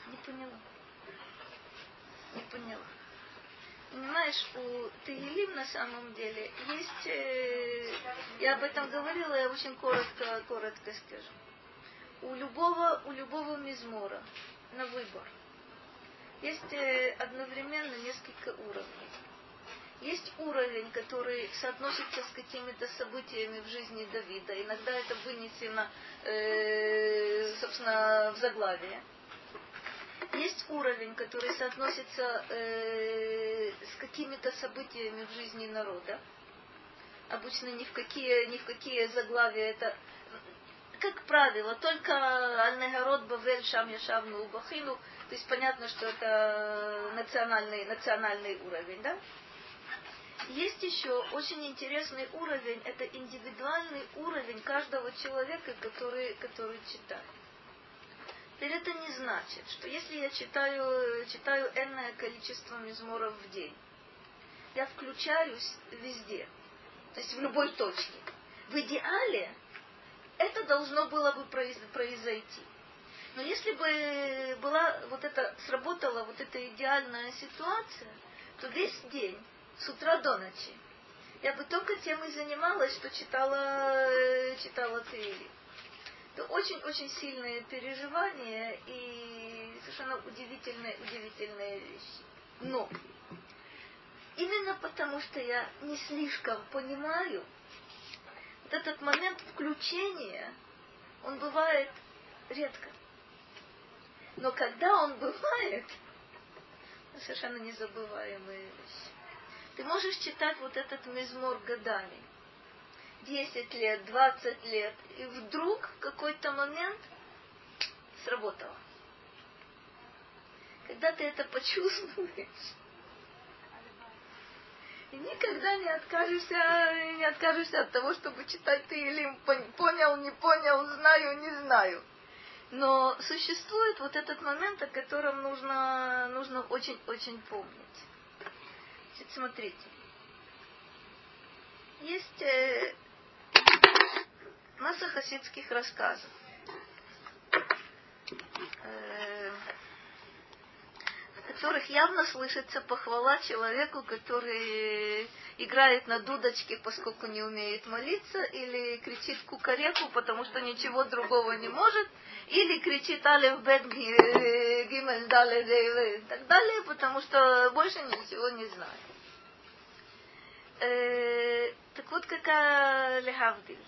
Не поняла. Не поняла. Понимаешь, у Тегелим на самом деле есть, э, я об этом говорила, я очень коротко, коротко скажу. У любого, у любого мизмора на выбор есть э, одновременно несколько уровней. Есть уровень, который соотносится с какими-то событиями в жизни Давида. Иногда это вынесено, э, собственно, в заглавие. Есть уровень, который соотносится э, с какими-то событиями в жизни народа. Обычно ни в какие, ни в какие заглавия это как правило, только Аль-Негород, Бавель, Шам, Яшавну, Убахину, то есть понятно, что это национальный, национальный уровень, да? Есть еще очень интересный уровень, это индивидуальный уровень каждого человека, который, который читает. Теперь это не значит, что если я читаю, читаю энное количество мизморов в день, я включаюсь везде, то есть в любой точке. В идеале это должно было бы произойти. Но если бы была вот это, сработала вот эта идеальная ситуация, то весь день, с утра до ночи, я бы только тем и занималась, что читала, читала Тейли. Это очень-очень сильные переживания и совершенно удивительные, удивительные вещи. Но именно потому, что я не слишком понимаю, вот этот момент включения, он бывает редко. Но когда он бывает, совершенно незабываемая вещь. Ты можешь читать вот этот мизмор годами. 10 лет, 20 лет. И вдруг в какой-то момент сработало. Когда ты это почувствуешь, и никогда не откажешься, не откажешься от того, чтобы читать ты или понял, не понял, знаю, не знаю. Но существует вот этот момент, о котором нужно, нужно очень-очень помнить. Значит, смотрите. Есть э, масса хасидских рассказов. Э, которых явно слышится похвала человеку, который играет на дудочке, поскольку не умеет молиться, или кричит кукареку, потому что ничего другого не может, или кричит алев бет гимель дале и так далее, потому что больше ничего не знает. Э, так вот какая лехавдиль,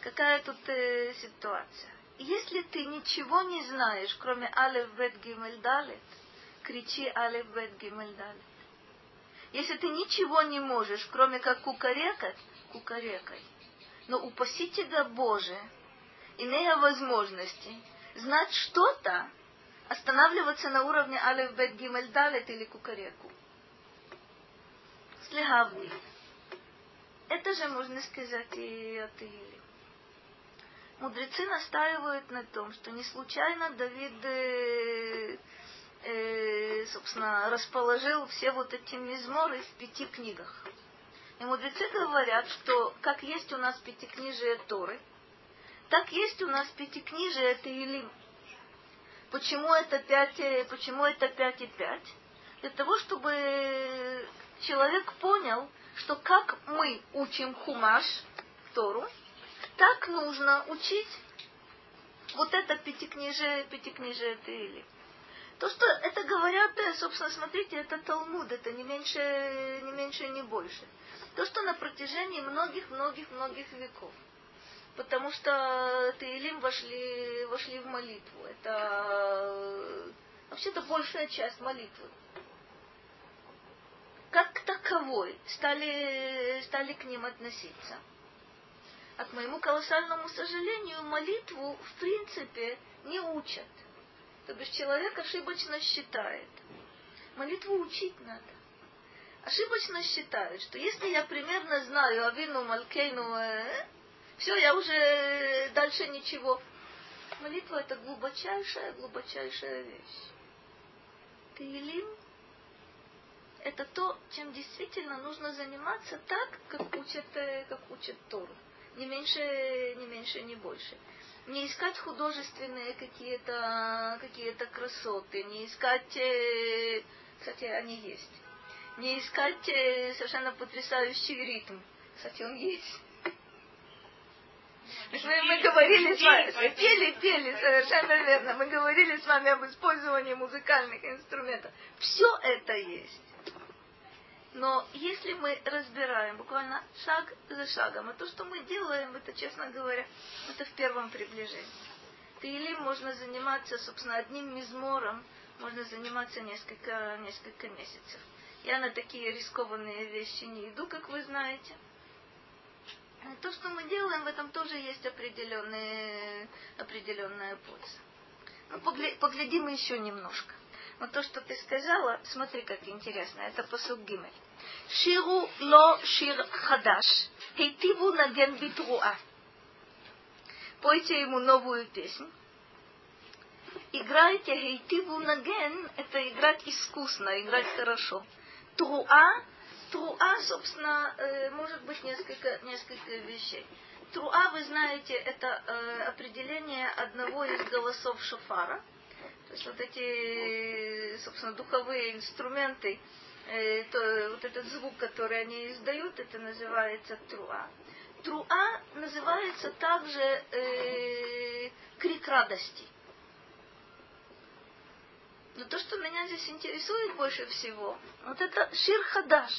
какая тут э, ситуация. Если ты ничего не знаешь, кроме алев бет гимель далет, кричи алиф бет гимель далит. Если ты ничего не можешь, кроме как кукарекать, кукарекай. Но упаси тебя Боже, имея возможности знать что-то, останавливаться на уровне алиф бет гимель далит или кукареку. Слегавни. Это же можно сказать и от Иили. Мудрецы настаивают на том, что не случайно Давид э, собственно, расположил все вот эти мизморы в пяти книгах. И мудрецы говорят, что как есть у нас пятикнижие Торы, так есть у нас пятикнижие Таилим. Почему это пять, э, почему это пять и пять? Для того, чтобы человек понял, что как мы учим хумаш, Тору, так нужно учить вот это пятикнижие, пятикнижие Таилим. То, что это говорят, э, собственно, смотрите, это Талмуд, это не меньше, не меньше, не больше. То, что на протяжении многих-многих-многих веков. Потому что Таилим вошли, вошли в молитву. Это вообще-то большая часть молитвы. Как таковой стали, стали к ним относиться. А к моему колоссальному сожалению, молитву в принципе не учат. То бишь человек ошибочно считает. Молитву учить надо. Ошибочно считает, что если я примерно знаю Авину, Малькейну, э, все, я уже дальше ничего. Молитва это глубочайшая, глубочайшая вещь. Таилим это то, чем действительно нужно заниматься так, как учат, э, как учат Тору. Не меньше, не меньше, не больше не искать художественные какие-то какие красоты, не искать, э, кстати, они есть, не искать э, совершенно потрясающий ритм, кстати, он есть. Мы, мы говорили с вами, пели, пели, совершенно верно. Мы говорили с вами об использовании музыкальных инструментов. Все это есть. Но если мы разбираем буквально шаг за шагом, а то, что мы делаем, это, честно говоря, это в первом приближении. Или можно заниматься, собственно, одним мизмором, можно заниматься несколько, несколько месяцев. Я на такие рискованные вещи не иду, как вы знаете. То, что мы делаем, в этом тоже есть определенная польза. Ну, поглядим еще немножко. Вот то, что ты сказала, смотри, как интересно, это посуд Гимель. Ширу ло шир хадаш, хейтиву наген битруа. Пойте ему новую песню. Играйте хейтиву наген, это играть искусно, играть хорошо. Труа, труа, собственно, э, может быть несколько, несколько вещей. Труа, вы знаете, это э, определение одного из голосов шофара. То есть вот эти, собственно, духовые инструменты, э, то, вот этот звук, который они издают, это называется труа. Труа называется также э, крик радости. Но то, что меня здесь интересует больше всего, вот это шир хадаш.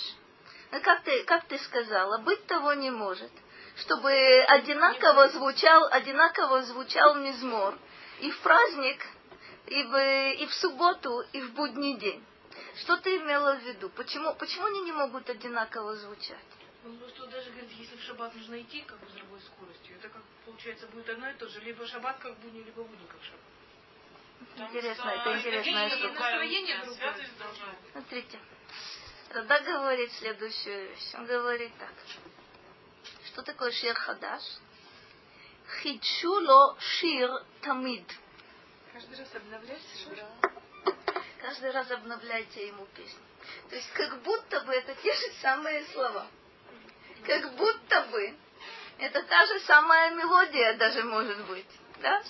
Ну, как ты, как ты сказала, быть того не может. Чтобы одинаково звучал, одинаково звучал мизмор. И в праздник, и в, и в субботу, и в будний день. Что ты имела в виду? Почему, почему они не могут одинаково звучать? Ну, что даже, говорит, если в шаббат нужно идти как бы с другой скоростью, это как получается будет одно и то же. Либо шаббат как будни, либо будни как шаббат. Интересно, это интересная штука. Настроение другое. Смотрите. Рада говорит следующую вещь. Он говорит так. Что такое шир хадаш? Хидшуло шир тамид. Каждый раз обновляйте шир? Каждый раз обновляйте ему песню. То есть как будто бы это те же самые слова. Как будто бы это та же самая мелодия даже может быть. Да?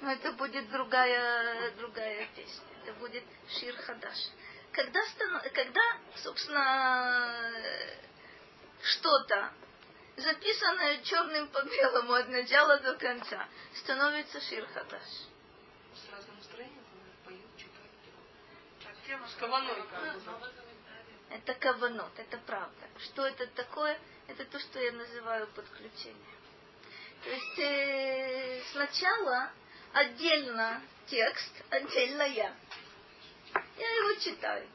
но это будет другая, другая песня. Это будет Шир Хадаш. Когда, когда собственно, что-то, записанное черным по белому от начала до конца, становится Шир Хадаш. С каваной Это каванот, это правда. Что это такое? Это то, что я называю подключение. То есть э, сначала отдельно текст, отдельно я. Я его читаю.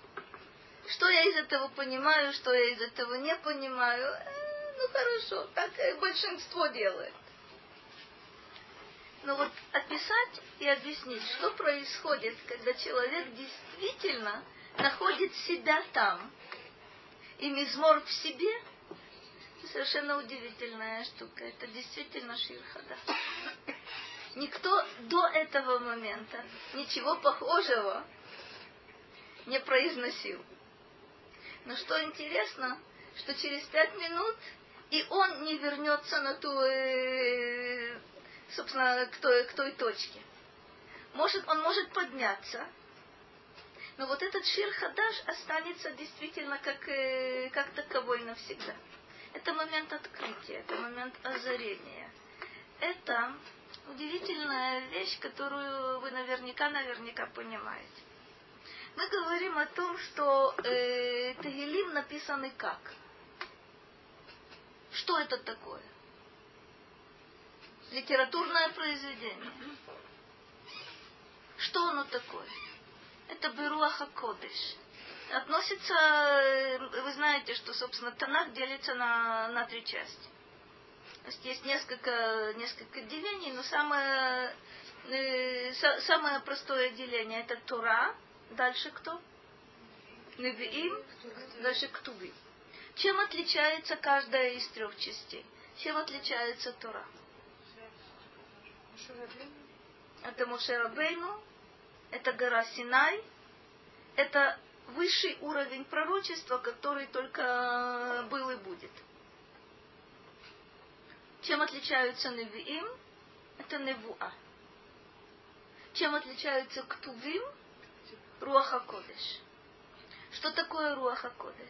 Что я из этого понимаю, что я из этого не понимаю, э, ну хорошо, так большинство делает. Но вот описать и объяснить, что происходит, когда человек действительно находит себя там, и мизмор в себе, совершенно удивительная штука. Это действительно ширхада никто до этого момента ничего похожего не произносил. Но что интересно, что через пять минут и он не вернется на ту, э, собственно, к той, к той точке. Может, он может подняться, но вот этот шир хадаш останется действительно как, э, как таковой навсегда. Это момент открытия, это момент озарения. Это удивительная вещь, которую вы наверняка, наверняка понимаете. Мы говорим о том, что э, Тагилим написаны как? Что это такое? Литературное произведение. Что оно такое? Это Беруаха Кодыш. Относится, э, вы знаете, что, собственно, Танах делится на, на три части. То есть есть несколько, несколько делений, но самое, э, самое простое деление это Тура, дальше кто? Невиим, дальше Ктуби. Чем отличается каждая из трех частей? Чем отличается Тура? Это Мушерабейну, это гора Синай, это высший уровень пророчества, который только был и будет. Чем отличаются Невиим? Это Невуа. Чем отличаются Ктувим? Руаха Кодеш. Что такое Руаха Кодеш?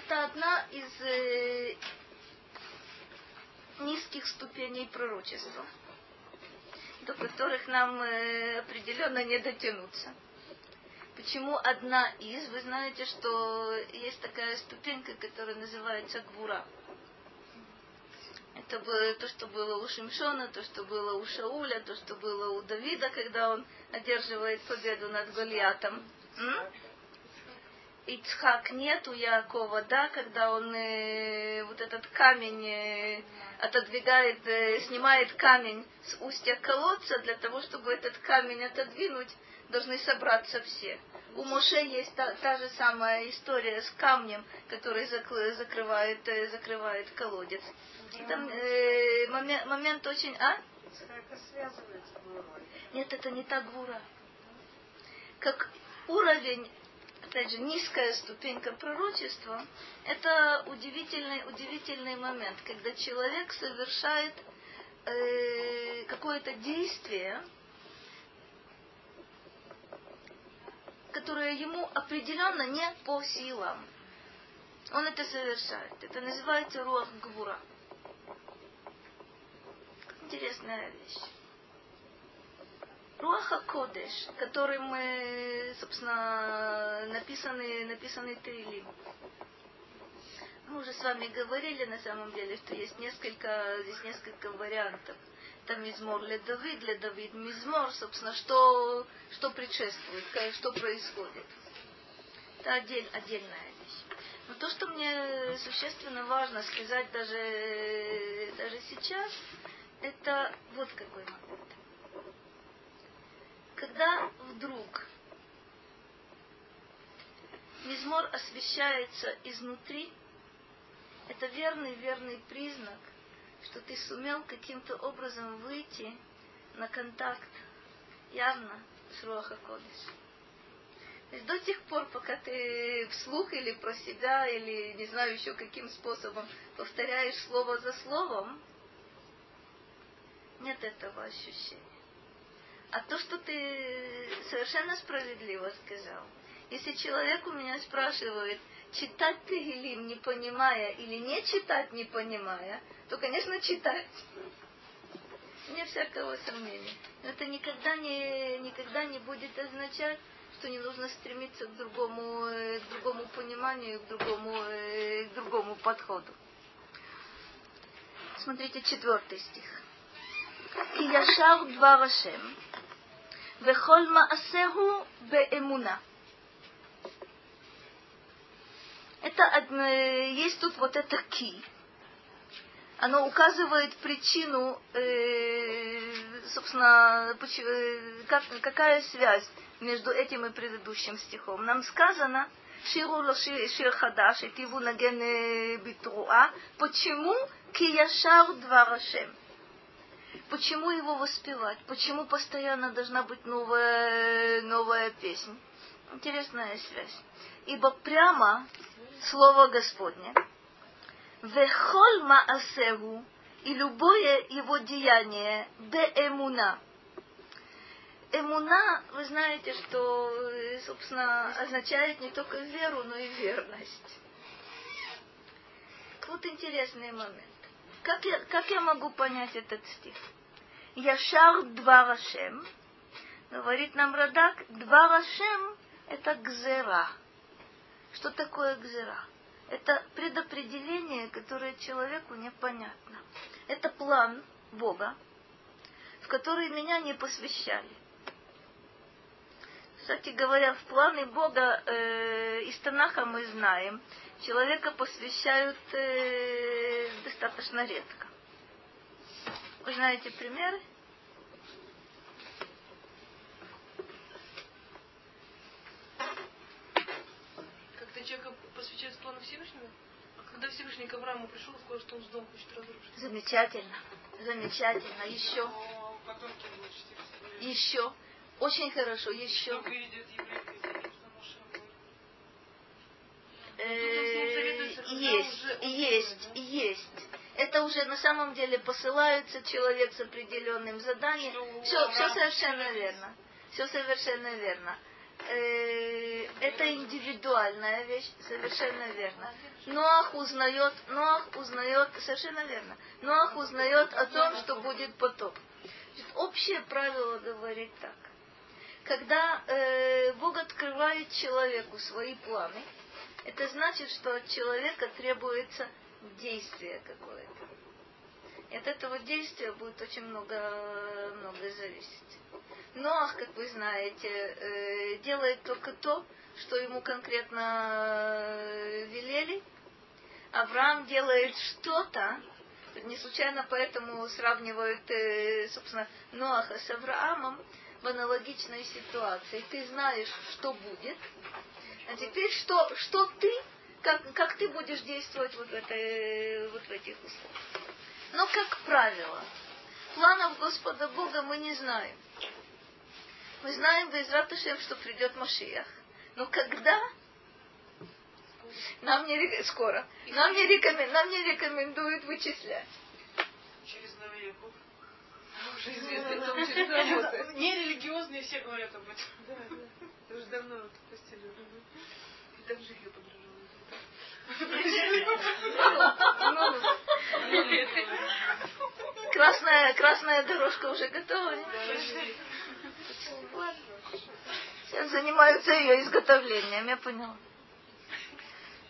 Это одна из э, низких ступеней пророчества. до которых нам э, определенно не дотянуться. Почему одна из? Вы знаете, что есть такая ступенька, которая называется гвура. Это было то, что было у Шимшона, то, что было у Шауля, то, что было у Давида, когда он одерживает победу над Голиатом. М? Ицхак нет, у Якова, да, когда он э, вот этот камень э, отодвигает, э, снимает камень с устья колодца, для того, чтобы этот камень отодвинуть, должны собраться все. У Моше есть та, та же самая история с камнем, который закрывает, э, закрывает колодец. Там э, момент, момент очень... А? Нет, это не та гура. Как уровень опять же, низкая ступенька пророчества, это удивительный, удивительный момент, когда человек совершает э, какое-то действие, которое ему определенно не по силам. Он это совершает. Это называется руах гвура. Интересная вещь. Руаха Кодеш, которым, собственно, написаны, написаны Таилим. Мы уже с вами говорили на самом деле, что есть несколько, здесь несколько вариантов. Там мизмор для Давид, для Давид мизмор, собственно, что, что предшествует, что происходит. Это отдель, отдельная вещь. Но то, что мне существенно важно сказать даже, даже сейчас, это вот какой момент когда вдруг мизмор освещается изнутри, это верный, верный признак, что ты сумел каким-то образом выйти на контакт явно с Руаха Кодыш. То есть до тех пор, пока ты вслух или про себя, или не знаю еще каким способом повторяешь слово за словом, нет этого ощущения. А то, что ты совершенно справедливо сказал, если человек у меня спрашивает, читать ты или не понимая, или не читать не понимая, то, конечно, читать. Нет всякого сомнения. Но это никогда не, никогда не будет означать, что не нужно стремиться к другому, э, к другому пониманию, к другому, э, к другому подходу. Смотрите, четвертый стих. כי ישר דבר השם, וכל מעשהו באמונה. Это есть тут вот это ки. Оно указывает причину, э, собственно, как, какая связь между этим и предыдущим стихом. Нам сказано, Ширу шир хадаш, этиву наген битруа. Почему? Ки яшар дварашем. Почему его воспевать? Почему постоянно должна быть новая, новая песня? Интересная связь. Ибо прямо Слово Господне. Вехоль маасегу и любое его деяние де эмуна. Эмуна, вы знаете, что, собственно, означает не только веру, но и верность. Вот интересный момент. Как я, как я могу понять этот стих? Яшар Дварашем, говорит нам Радак, Дварашем – это гзера. Что такое гзера? Это предопределение, которое человеку непонятно. Это план Бога, в который меня не посвящали. Кстати говоря, в планы Бога э, из Танаха мы знаем, человека посвящают э, достаточно редко. Вы знаете примеры? Как-то человека посвящают плану Всевышнего? А когда Всевышний к Аврааму пришел, сказал, что он дом хочет разрушить. Замечательно. Замечательно. Еще. Еще. Очень хорошо. Еще. Есть, есть, есть. Это уже на самом деле посылается человек с определенным заданием. Все, все совершенно верно. Все совершенно верно. Э, это индивидуальная вещь, совершенно верно. Ноах узнает, Ноах узнает, совершенно верно. Ноах узнает о том, что будет потоп. Общее правило говорит так. Когда э, Бог открывает человеку свои планы, это значит, что от человека требуется действие какое-то. И от этого действия будет очень много, много зависеть. Ноах, как вы знаете, э, делает только то, что ему конкретно э, велели. Авраам делает что-то, не случайно поэтому сравнивают, э, собственно, Ноаха с Авраамом в аналогичной ситуации. Ты знаешь, что будет, а теперь что, что ты, как, как ты будешь действовать вот в, этой, вот в этих условиях. Но, как правило, планов Господа Бога мы не знаем. Мы знаем без Ратушем, что придет Машиях. Но когда? Нам не скоро. Нам не, рекомен, нам не рекомендуют вычислять. Через новиков. Уже известно, это очень работает. Нерелигиозные все говорят об этом. Да, да. Это уже давно постелю. И там жилье Красная, красная дорожка уже готова. Сейчас занимаются ее изготовлением, я поняла.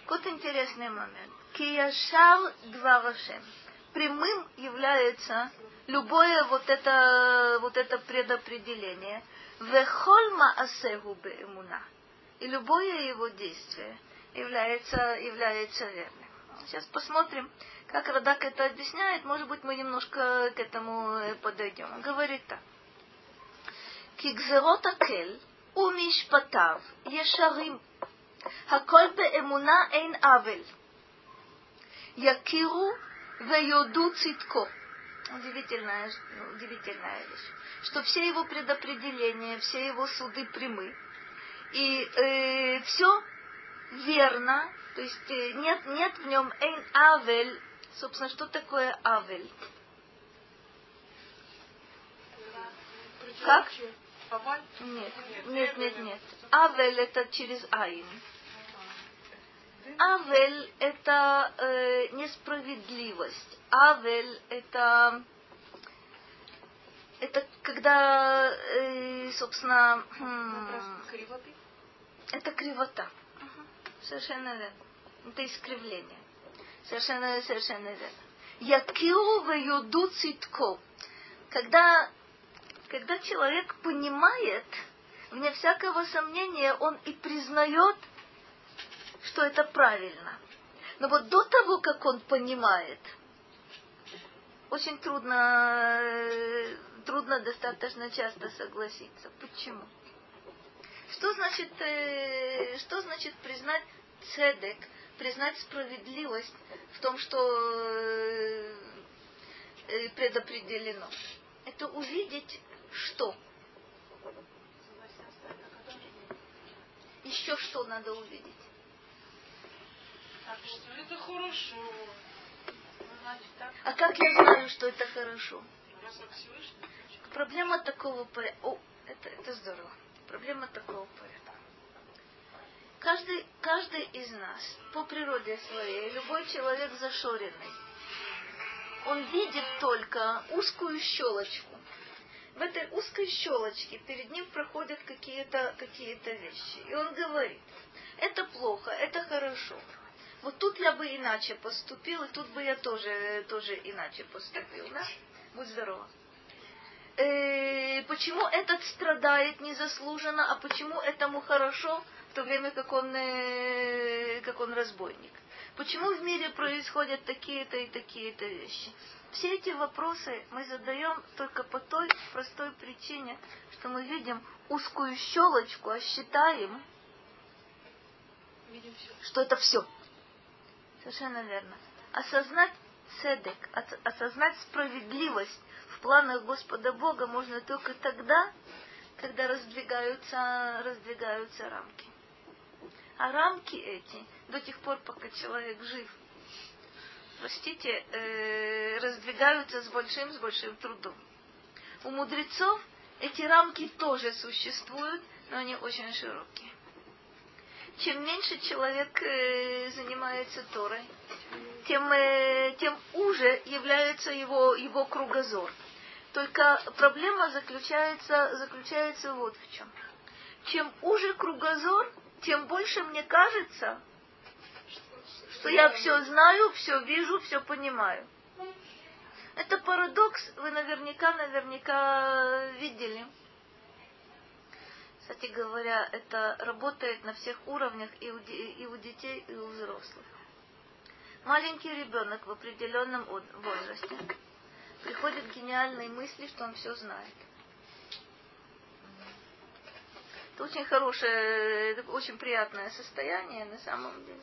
Вот интересный момент. Кияшар два вашем Прямым является любое вот это, вот это предопределение. Вехольма асегу беэмуна. И любое его действие является, является верным. Сейчас посмотрим, как Радак это объясняет. Может быть, мы немножко к этому подойдем. Он говорит так. כגזרות הקל ומשפטיו ישרים. הכל באמונה אין עוול. יכירו Веоду Цитко. Удивительная, ну, удивительная вещь. Что все его предопределения, все его суды прямы. И э, все верно, то есть э, нет, нет в нем эйн авель. Собственно, что такое авель? Как? Нет, нет, нет, нет. Авель это через айн. Авель это э, несправедливость. Авель это это когда, э, собственно, хм, это кривота. Совершенно верно. Это искривление. Совершенно, совершенно верно. Якиру в юду цитко. Когда когда человек понимает, вне всякого сомнения, он и признает, что это правильно. Но вот до того, как он понимает, очень трудно, трудно достаточно часто согласиться. Почему? Что значит, э, что значит признать цедек, признать справедливость в том, что э, предопределено? Это увидеть что? Еще что надо увидеть? Что это хорошо. А как я знаю, что это хорошо? Проблема такого порядка. О, это, это здорово. Проблема такого порядка. Каждый, каждый из нас по природе своей, любой человек зашоренный, он видит только узкую щелочку в этой узкой щелочке перед ним проходят какие-то какие вещи. И он говорит, это плохо, это хорошо. Вот тут я бы иначе поступил, и тут бы я тоже, тоже иначе поступил. Да? Будь здорова. Э, почему этот страдает незаслуженно, а почему этому хорошо, в то время как он, э, как он разбойник? Почему в мире происходят такие-то и такие-то вещи? Все эти вопросы мы задаем только по той простой причине, что мы видим узкую щелочку, а считаем, что это все. Совершенно верно. Осознать седек, осознать справедливость в планах Господа Бога можно только тогда, когда раздвигаются, раздвигаются рамки. А рамки эти до тех пор, пока человек жив, простите, э, раздвигаются с большим, с большим трудом. У мудрецов эти рамки тоже существуют, но они очень широкие. Чем меньше человек э, занимается Торой, тем, э, тем уже является его, его кругозор. Только проблема заключается, заключается вот в чем. Чем уже кругозор, тем больше мне кажется, что я все знаю, все вижу, все понимаю. Это парадокс, вы наверняка, наверняка видели. Кстати говоря, это работает на всех уровнях и у, и у детей, и у взрослых. Маленький ребенок в определенном возрасте приходит гениальные мысли, что он все знает. Это очень хорошее, очень приятное состояние на самом деле.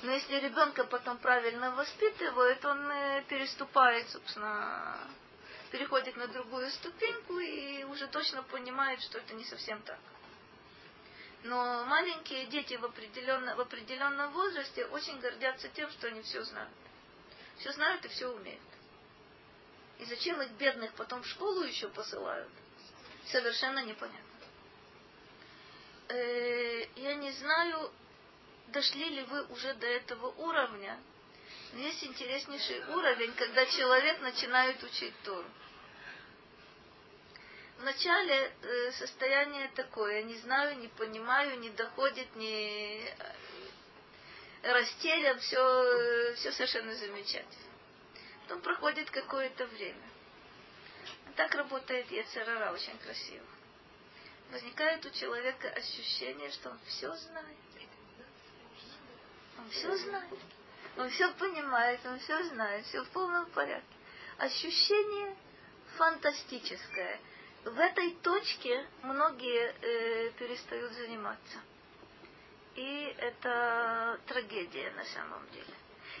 Но если ребенка потом правильно воспитывают, он э, переступает, собственно, переходит на другую ступеньку и уже точно понимает, что это не совсем так. Но маленькие дети в, в определенном возрасте очень гордятся тем, что они все знают. Все знают и все умеют. И зачем их бедных потом в школу еще посылают, совершенно непонятно. Э, я не знаю, дошли ли вы уже до этого уровня. Но есть интереснейший уровень, когда человек начинает учить Тору. Вначале э, состояние такое, не знаю, не понимаю, не доходит, не э, растерян, все, э, все совершенно замечательно. Потом проходит какое-то время. Так работает Яцерара очень красиво. Возникает у человека ощущение, что он все знает. Он все знает. Он все понимает, он все знает, все в полном порядке. Ощущение фантастическое. В этой точке многие э, перестают заниматься. И это трагедия на самом деле.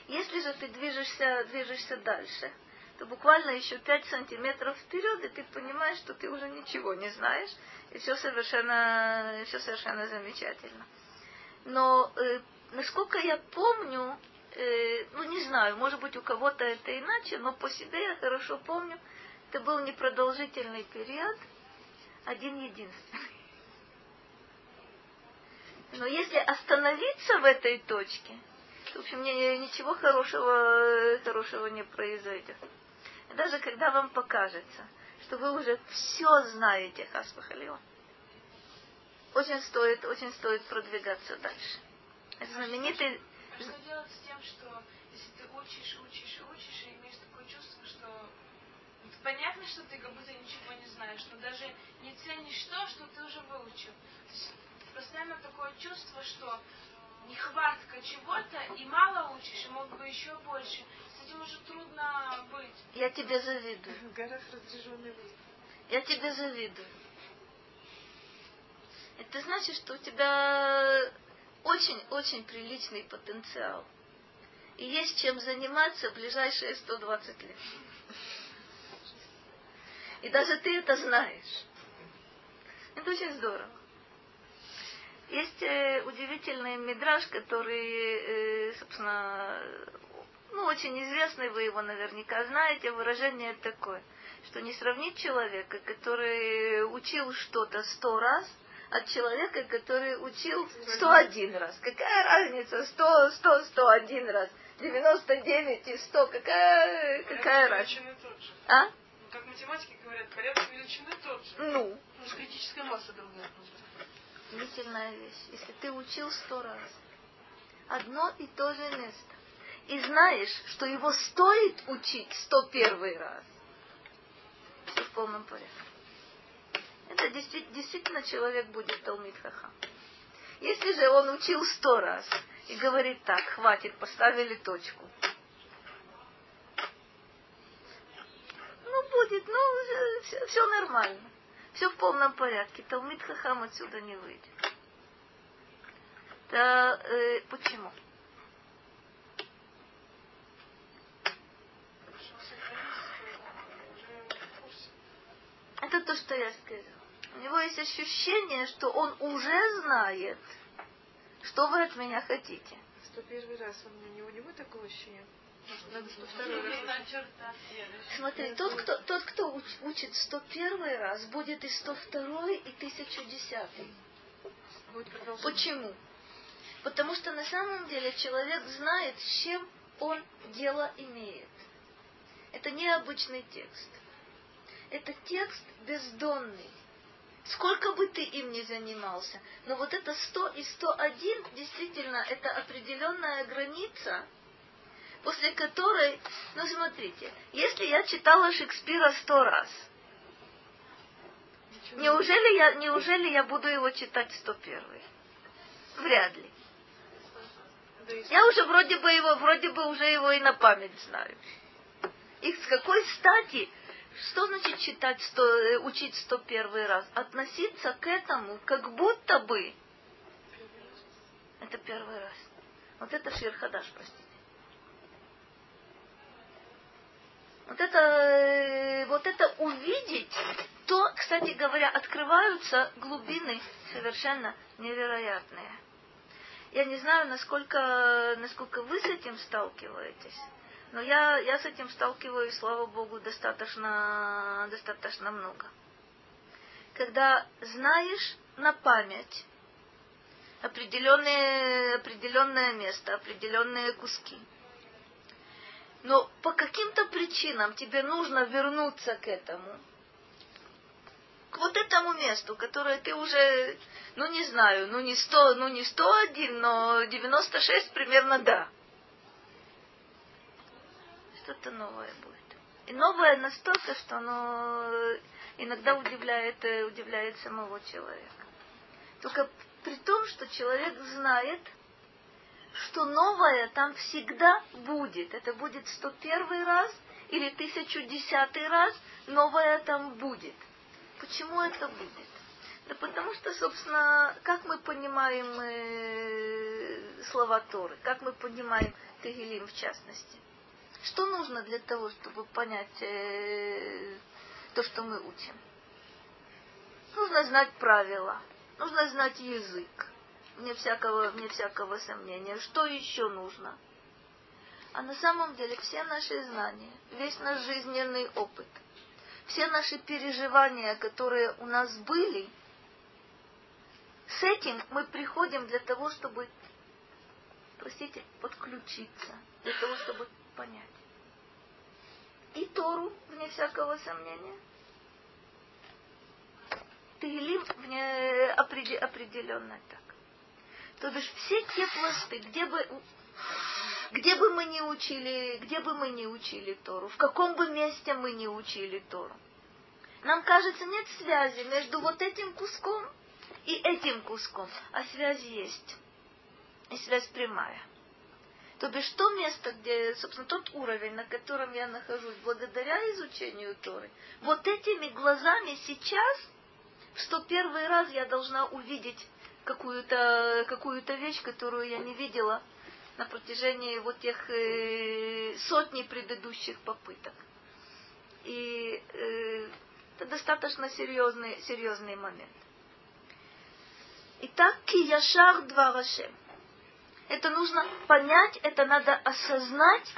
Если же ты движешься, движешься дальше, то буквально еще 5 сантиметров вперед, и ты понимаешь, что ты уже ничего не знаешь, и все совершенно, все совершенно замечательно. Но э, насколько я помню, э, ну не знаю, может быть у кого-то это иначе, но по себе я хорошо помню, это был непродолжительный период, один единственный. Но если остановиться в этой точке, в общем, ничего хорошего, хорошего не произойдет. Даже когда вам покажется, что вы уже все знаете, Хасбахалион, очень стоит, очень стоит продвигаться дальше. Это знаменитый... А что делать с тем, что если ты учишь, учишь, учишь, и имеешь такое чувство, что понятно, что ты как будто ничего не знаешь, но даже не ценишь то, что ты уже выучил. То есть постоянно такое чувство, что нехватка чего-то, и мало учишь, и мог бы еще больше. С этим уже трудно быть. Я тебе завидую. В горах разряженный Я тебе завидую. Это значит, что у тебя очень-очень приличный потенциал. И есть чем заниматься в ближайшие 120 лет. И даже ты это знаешь. Это очень здорово. Есть э, удивительный мидраж, который, э, собственно, ну, очень известный, вы его наверняка знаете, выражение такое, что не сравнить человека, который учил что-то сто раз, от человека, который учил 101 раз. Какая разница? 100, 100, 101 раз. 99 и 100. Какая, какая разница? А? Как математики говорят, порядок величины тот же. Ну. Ну, критическая масса другая. Удивительная вещь. Если ты учил сто раз одно и то же место, и знаешь, что его стоит учить сто первый раз, все в полном порядке. Это действительно, действительно человек будет Талмит Хаха. Если же он учил сто раз и говорит так, хватит, поставили точку. Ну, будет, ну, все, все нормально. Все в полном порядке. Талмит Хахам отсюда не выйдет. Да, э, почему? Это то, что я сказала. У него есть ощущение, что он уже знает, что вы от меня хотите. Что первый раз у него не будет такого ощущения? Надо Смотри, тот, кто, тот, кто уч, учит 101 раз, будет и 102, и 1010. Почему? Потому что на самом деле человек знает, с чем он дело имеет. Это необычный текст. это текст бездонный. Сколько бы ты им ни занимался. Но вот это 100 и 101 действительно это определенная граница, после которой, ну смотрите, если я читала Шекспира сто раз, неужели я, неужели я буду его читать сто первый? Вряд ли. Я уже вроде бы его, вроде бы уже его и на память знаю. И с какой стати, что значит читать сто, э, учить сто первый раз? Относиться к этому, как будто бы это первый раз. Вот это Ширхадаш, простите. Вот это, э, вот это увидеть, то, кстати говоря, открываются глубины совершенно невероятные. Я не знаю, насколько, насколько вы с этим сталкиваетесь, но я, я с этим сталкиваюсь, слава Богу, достаточно, достаточно много. Когда знаешь на память определенные, определенное место, определенные куски, но по каким-то причинам тебе нужно вернуться к этому, к вот этому месту, которое ты уже, ну не знаю, ну не 100, ну не 101, но 96 примерно да. Что-то новое будет. И новое настолько, что оно иногда удивляет, удивляет самого человека. Только при том, что человек знает, что новое там всегда будет. Это будет 101 раз или 1010 раз, новое там будет. Почему это будет? Да потому что, собственно, как мы понимаем э, слова Торы, как мы понимаем Тегелим в частности. Что нужно для того, чтобы понять э, то, что мы учим? Нужно знать правила, нужно знать язык, вне всякого, вне всякого сомнения. Что еще нужно? А на самом деле все наши знания, весь наш жизненный опыт – все наши переживания, которые у нас были, с этим мы приходим для того, чтобы, простите, подключиться, для того, чтобы понять. И Тору, вне всякого сомнения. Тегелим определенно так. То бишь все те пласты, где бы где бы мы ни учили, где бы мы ни учили Тору, в каком бы месте мы ни учили Тору. Нам кажется, нет связи между вот этим куском и этим куском, а связь есть. И связь прямая. То бишь то место, где, собственно, тот уровень, на котором я нахожусь, благодаря изучению Торы, вот этими глазами сейчас, что первый раз я должна увидеть какую-то какую вещь, которую я не видела на протяжении вот тех э, сотни предыдущих попыток. И э, это достаточно серьезный, серьезный момент. Итак, кияшар два Рашем. Это нужно понять, это надо осознать,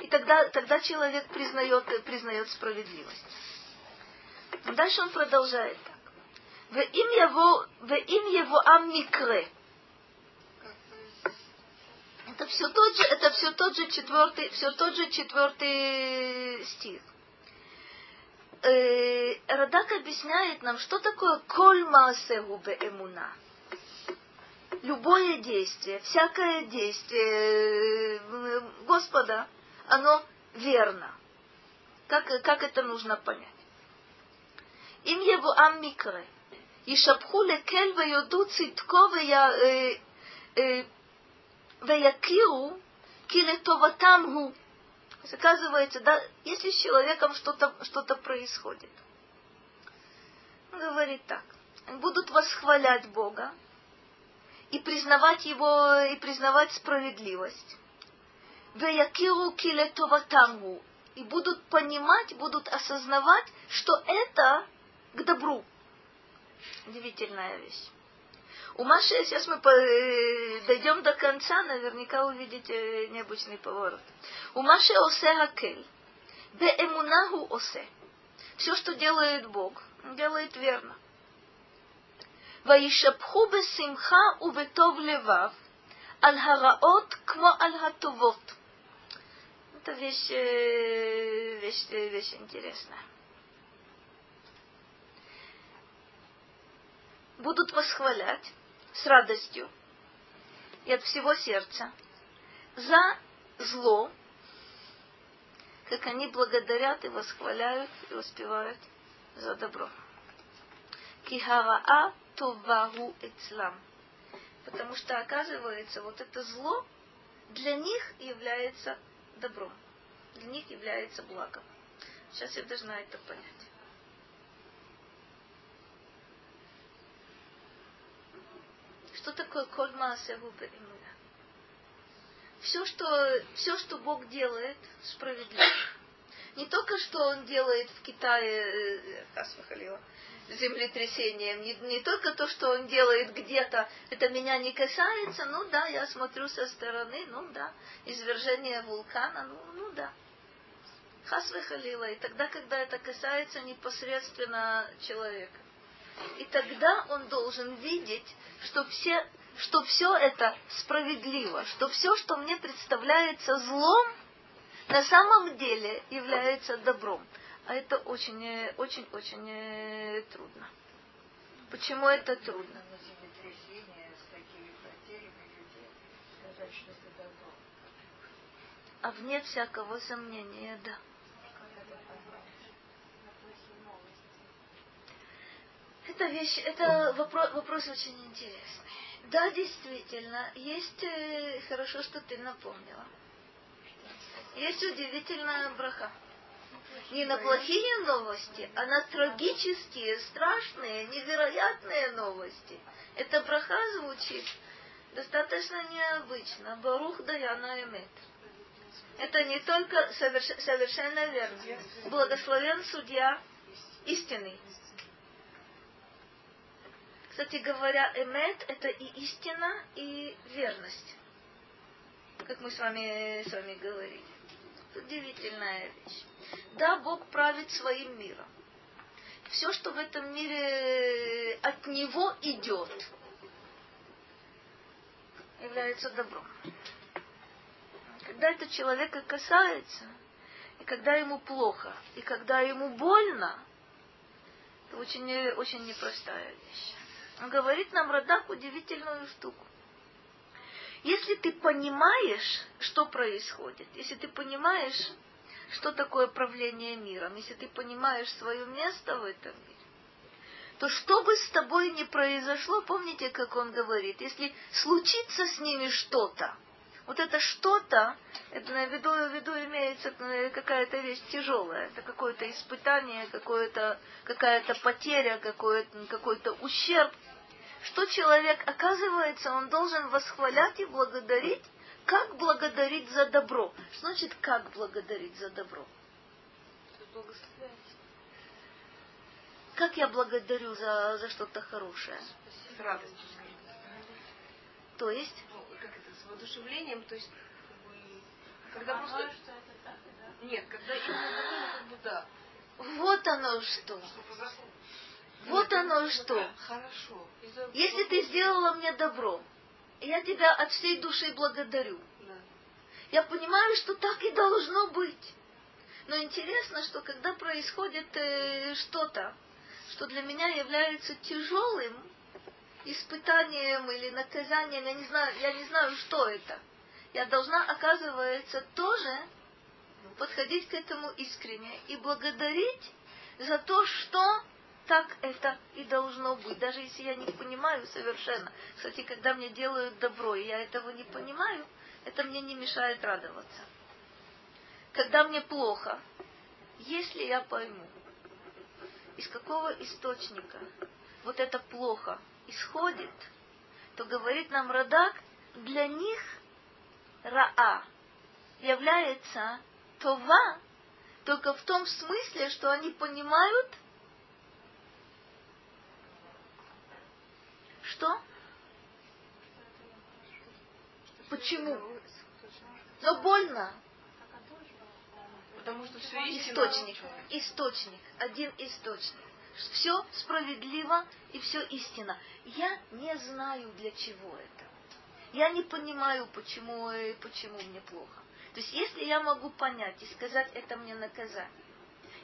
и тогда, тогда человек признает, признает справедливость. Дальше он продолжает так. В им его, в им его ам микре. Это все тот же, это все тот же четвертый, все тот же четвертый стих. Радак объясняет нам, что такое коль маасегу эмуна. Любое действие, всякое действие э, Господа, оно верно. Как, как это нужно понять? Им его ам микре. ישבחו לקל ויודו צדקו ויכירו כי לטובתם הוא. То есть, оказывается, да, если с человеком что-то что происходит, он говорит так, будут восхвалять Бога и признавать его, и признавать справедливость. Веякиру килетоватамгу. И будут понимать, будут осознавать, что это к добру. Удивительная вещь. У Маши, сейчас мы э, дойдем до конца, наверняка увидите необычный поворот. У Маши осе хакель. Беэмунаху осе. Все, что делает Бог, он делает верно. וישבחו בשמחה ובטוב לבב על הרעות כמו על הטובות. Это вещь, э, вещь, вещь интересная. Будут восхвалять с радостью и от всего сердца за зло, как они благодарят и восхваляют и успевают за добро. Кихараа товару эцлам. Потому что, оказывается, вот это зло для них является добром. Для них является благом. Сейчас я должна это понять. Что такое кольма асевуба все что, все, что Бог делает, справедливо. Не только, что Он делает в Китае, Хасвахалила, э, землетрясением, не, не только то, что Он делает где-то, это меня не касается, ну да, я смотрю со стороны, ну да, извержение вулкана, ну, ну да. Хасвахалила, и тогда, когда это касается непосредственно человека. И тогда он должен видеть, что все что все это справедливо, что все, что мне представляется злом, на самом деле является добром. А это очень, очень, очень э, трудно. Почему это трудно? А вне всякого сомнения, да. Это вещь, это вопрос, вопрос очень интересный. Да, действительно, есть, э, хорошо, что ты напомнила. Есть удивительная браха. Не на плохие новости, а на трагические, страшные, невероятные новости. Эта браха звучит достаточно необычно. Барух Даяна Эмет. Это не только соверш... совершенно верно. Благословен судья истинный. Кстати говоря, эмет – это и истина, и верность. Как мы с вами, с вами говорили. Удивительная вещь. Да, Бог правит своим миром. Все, что в этом мире от Него идет, является добром. Когда это человека касается, и когда ему плохо, и когда ему больно, это очень, очень непростая вещь говорит нам Радак удивительную штуку. Если ты понимаешь, что происходит, если ты понимаешь, что такое правление миром, если ты понимаешь свое место в этом мире, то что бы с тобой ни произошло, помните, как он говорит, если случится с ними что-то, вот это что-то, это на виду, виду имеется э, какая-то вещь тяжелая, это какое-то испытание, какое-то, какая-то потеря, какой-то, какой-то ущерб, что человек, оказывается, он должен восхвалять и благодарить, как благодарить за добро. Что значит, как благодарить за добро? Как я благодарю за, за что-то хорошее? С радостью. То есть? Это, с воодушевлением, то есть, как бы, когда просто... Нет, когда именно как бы да. Вот оно что. Вот оно что. Хорошо. Если ты сделала мне добро, я тебя от всей души благодарю. Я понимаю, что так и должно быть. Но интересно, что когда происходит э, что-то, что для меня является тяжелым испытанием или наказанием, я не знаю, я не знаю, что это. Я должна, оказывается, тоже подходить к этому искренне и благодарить за то, что так это и должно быть, даже если я не понимаю совершенно. Кстати, когда мне делают добро, и я этого не понимаю, это мне не мешает радоваться. Когда мне плохо, если я пойму, из какого источника вот это плохо исходит, то говорит нам Радак, для них Раа является Това только в том смысле, что они понимают, Что? Почему? Но больно. Потому что все источник. Источник. Один источник. Все справедливо и все истина. Я не знаю, для чего это. Я не понимаю, почему, почему мне плохо. То есть, если я могу понять и сказать, это мне наказание,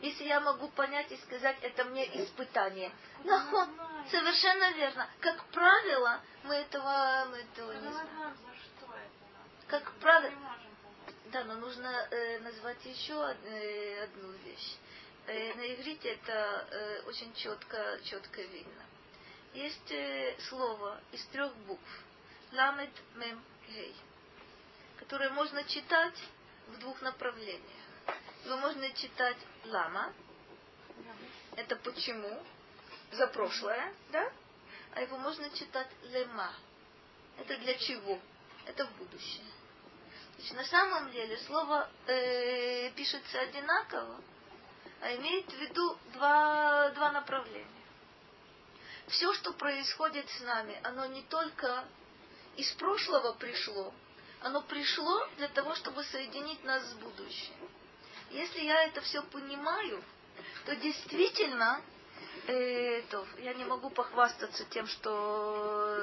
если я могу понять и сказать, это мне испытание. Нахон, совершенно верно. Как правило, мы этого, мы этого не знаем. Как правило, да, но нужно э, назвать еще э, одну вещь. Э, на иврите это э, очень четко, четко видно. Есть э, слово из трех букв. Ламет мем гей. Которое можно читать в двух направлениях. Его можно читать лама. Это почему? За прошлое, да? А его можно читать лема. Это для чего? Это в будущее. Значит, на самом деле слово э, пишется одинаково, имеет в виду два, два направления. Все, что происходит с нами, оно не только из прошлого пришло, оно пришло для того, чтобы соединить нас с будущим. Если я это все понимаю, то действительно э, то я не могу похвастаться тем, что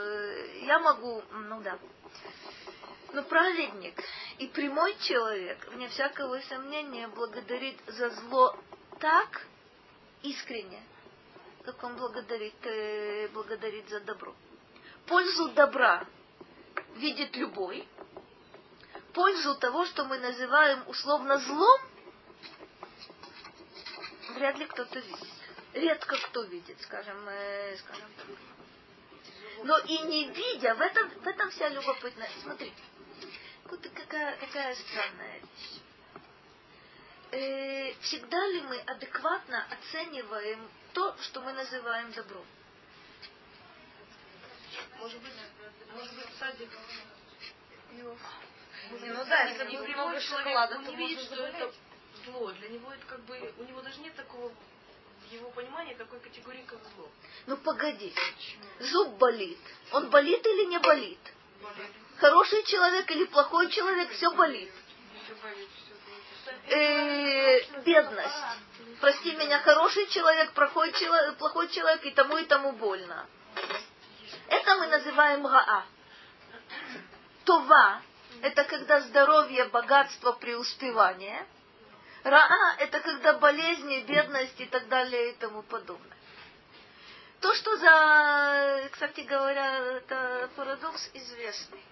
я могу, ну да, но праведник и прямой человек, вне всякого сомнения, благодарит за зло так искренне, как он благодарит, э, благодарит за добро. Пользу добра видит любой. Пользу того, что мы называем условно злом, вряд ли кто-то видит. Редко кто видит, скажем, э, скажем. Но и не видя, в этом, в этом вся любопытность. Смотрите, какая, какая странная вещь э, всегда ли мы адекватно оцениваем то, что мы называем добром? Может быть, может быть, садик. Ну, Ну да, если будет много шоколада, он не видит, что это зло. Для него это как бы, у него даже нет такого в его понимании такой категории, как зло. Ну погоди, зуб болит. Он болит или не болит? Хороший человек или плохой человек, все болит. Э, бедность. Прости меня, хороший человек, плохой человек, плохой человек, и тому и тому больно. Это мы называем гаа. Това – это когда здоровье, богатство, преуспевание. Раа – это когда болезни, бедность и так далее и тому подобное. То, что за, кстати говоря, это парадокс известный.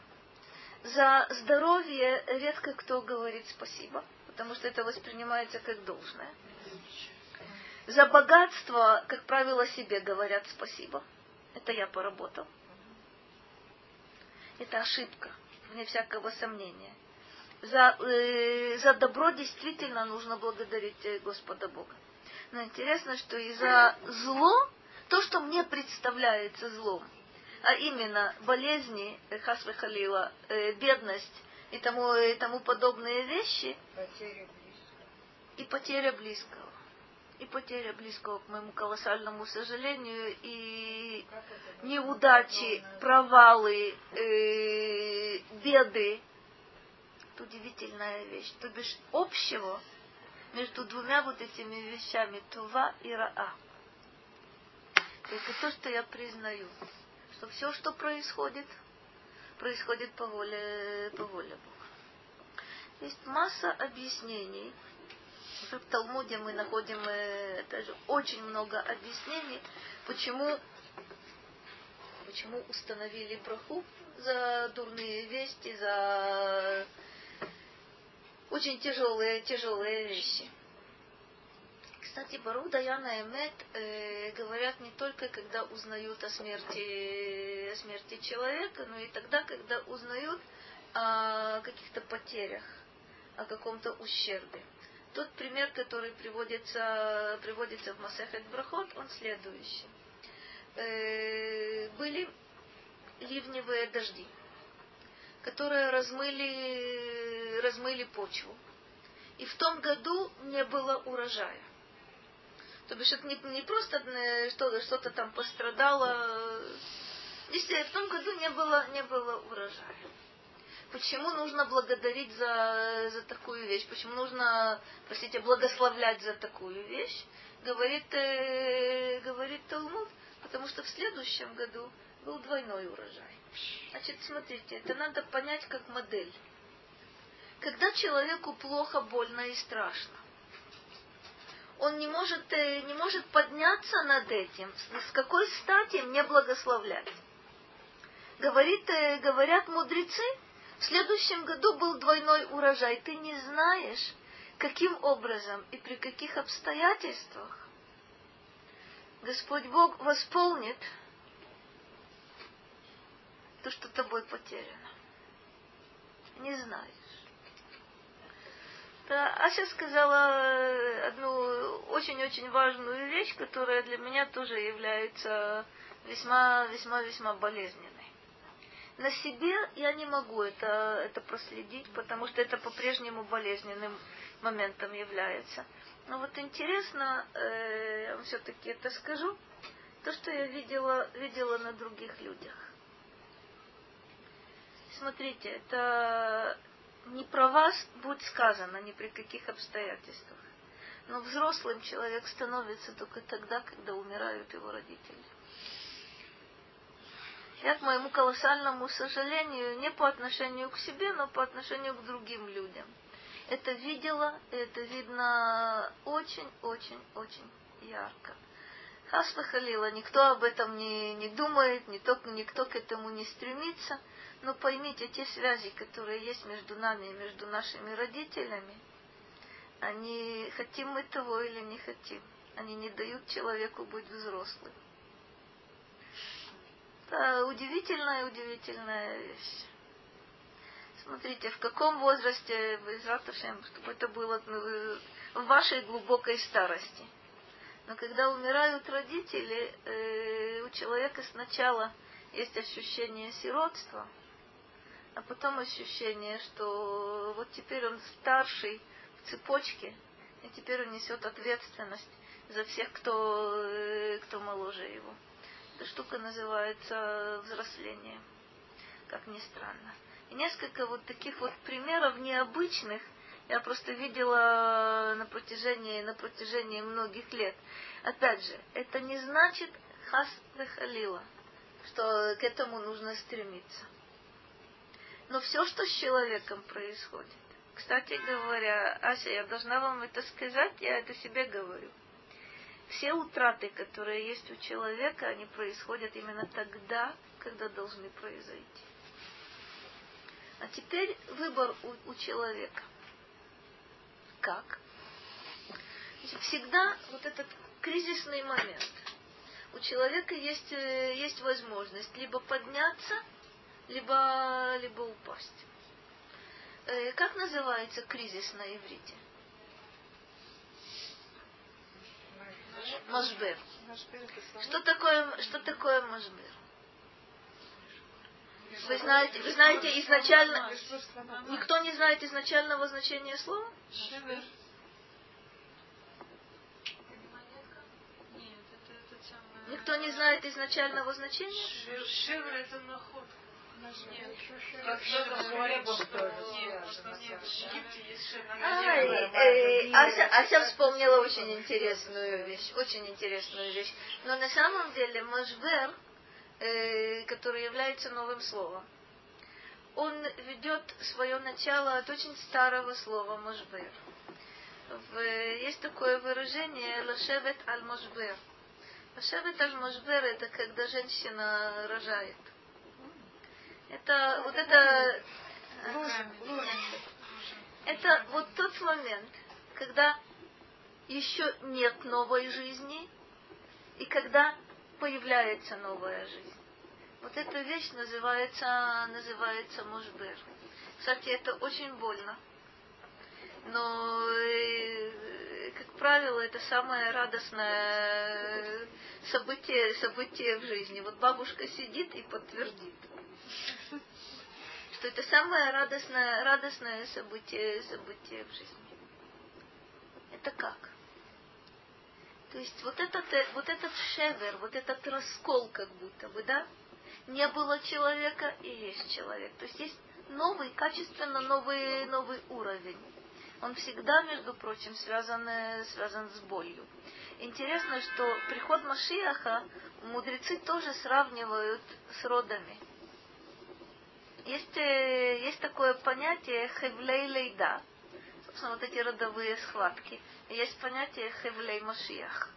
За здоровье редко кто говорит спасибо, потому что это воспринимается как должное. За богатство, как правило, себе говорят спасибо. Это я поработал. Это ошибка, вне всякого сомнения. За, э, за добро действительно нужно благодарить э, Господа Бога. Но интересно, что и за зло, то, что мне представляется злом, а именно болезни, хасвы халила, э, бедность и тому, и тому подобные вещи, Потеря и потеря близкого. И потеря близкого, к моему колоссальному сожалению, и неудачи, провалы, э, беды. Это удивительная вещь. То бишь общего между двумя вот этими вещами, Тува и Раа. Это то, что я признаю. Что все, что происходит, происходит по воле, по воле Бога. Есть масса объяснений, в Талмуде мы находим э, даже очень много объяснений, почему, почему установили браху за дурные вести, за очень тяжелые, тяжелые вещи. Кстати, Бару Даяна и Эмет э, говорят не только, когда узнают о смерти, о смерти человека, но и тогда, когда узнают о каких-то потерях, о каком-то ущербе. Тот пример, который приводится, приводится в Масехет Брахот, он следующий. Э, были ливневые дожди, которые размыли, размыли почву. И в том году не было урожая. То бишь это не, не просто что, что-то там пострадало. Если в том году не было, не было урожая. Почему нужно благодарить за, за такую вещь? Почему нужно, простите, благословлять за такую вещь? Говорит, э, говорит Талмуд, потому что в следующем году был двойной урожай. Значит, смотрите, это надо понять как модель. Когда человеку плохо, больно и страшно, он не может, э, не может подняться над этим. С какой стати мне благословлять? Говорит, э, говорят мудрецы, в следующем году был двойной урожай. Ты не знаешь, каким образом и при каких обстоятельствах Господь Бог восполнит то, что тобой потеряно. Не знаешь. Да, Ася сказала э, одну очень-очень важную вещь, которая для меня тоже является весьма-весьма-весьма болезненной. На себе я не могу это, это проследить, потому что это по-прежнему болезненным моментом является. Но вот интересно, э, я вам все-таки это скажу, то, что я видела, видела на других людях. Смотрите, это не про вас будет сказано ни при каких обстоятельствах. Но взрослым человек становится только тогда, когда умирают его родители. Я, к моему колоссальному сожалению, не по отношению к себе, но по отношению к другим людям. Это видела, это видно очень-очень-очень ярко. Хасва Халила, никто об этом не, не думает, никто, никто к этому не стремится – но поймите, те связи, которые есть между нами и между нашими родителями, они хотим мы того или не хотим. Они не дают человеку быть взрослым. Это удивительная, удивительная вещь. Смотрите, в каком возрасте, чтобы это было ну, в вашей глубокой старости. Но когда умирают родители, э, у человека сначала есть ощущение сиротства – а потом ощущение, что вот теперь он старший в цепочке, и теперь он несет ответственность за всех, кто, э, кто моложе его. Эта штука называется взросление, как ни странно. И несколько вот таких вот примеров необычных я просто видела на протяжении, на протяжении многих лет. Опять же, это не значит хас халила, что к этому нужно стремиться. Но все, что с человеком происходит, кстати говоря, Ася, я должна вам это сказать, я это себе говорю. Все утраты, которые есть у человека, они происходят именно тогда, когда должны произойти. А теперь выбор у, у человека. Как? Всегда вот этот кризисный момент. У человека есть, э, есть возможность либо подняться, либо, либо упасть. Э, как называется кризис на иврите? Машбер. Что такое, что такое машбер? Вы знаете, вы знаете изначально... Никто не знает изначального значения слова? Никто не знает изначального значения? Шевр это находка. Ася, Ася вспомнила очень интересную вещь, очень интересную вещь. Но на самом деле Машбер, э, который является новым словом, он ведет свое начало от очень старого слова Машбер. есть такое выражение «лашевет аль-машбер». «Лашевет аль-машбер» – это когда женщина рожает – это вот это... Это вот тот момент, когда еще нет новой жизни, и когда появляется новая жизнь. Вот эта вещь называется, называется мужбер. Кстати, это очень больно. Но, э, как правило, это самое радостное событие, событие в жизни. Вот бабушка сидит и подтвердит что это самое радостное, радостное событие, событие в жизни. Это как? То есть вот этот, вот этот шевер, вот этот раскол как будто бы, да? Не было человека и есть человек. То есть есть новый, качественно новый, новый уровень. Он всегда, между прочим, связан, связан с болью. Интересно, что приход Машиаха мудрецы тоже сравнивают с родами. Есть, э, есть такое понятие хевлей лейда. вот эти родовые схватки. Есть понятие хевлей машиях.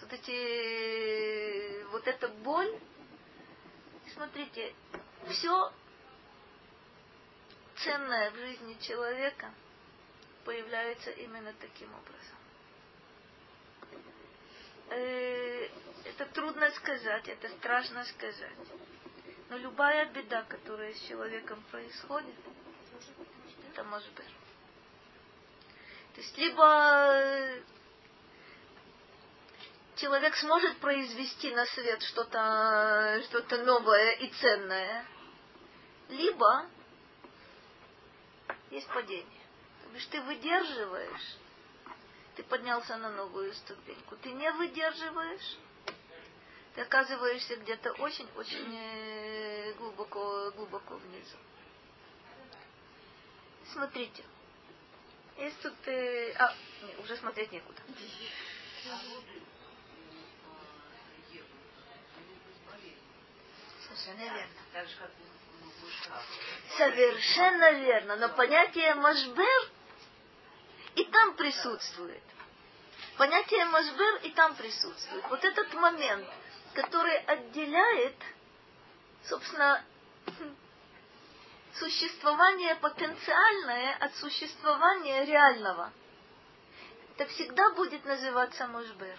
Вот эти, вот эта боль, смотрите, все ценное в жизни человека появляется именно таким образом. Э, это трудно сказать, это страшно сказать. Но любая беда, которая с человеком происходит, это может быть. То есть либо человек сможет произвести на свет что-то что новое и ценное, либо есть падение. То есть ты выдерживаешь, ты поднялся на новую ступеньку. Ты не выдерживаешь, ты оказываешься где-то очень-очень э, глубоко, глубоко внизу. Смотрите. Есть тут... Э, а, нет, уже смотреть некуда. Совершенно верно. Совершенно верно. Но понятие машбер и там присутствует. Понятие машбер и там присутствует. Вот этот момент, который отделяет, собственно, существование потенциальное от существования реального. Это всегда будет называться мужбер.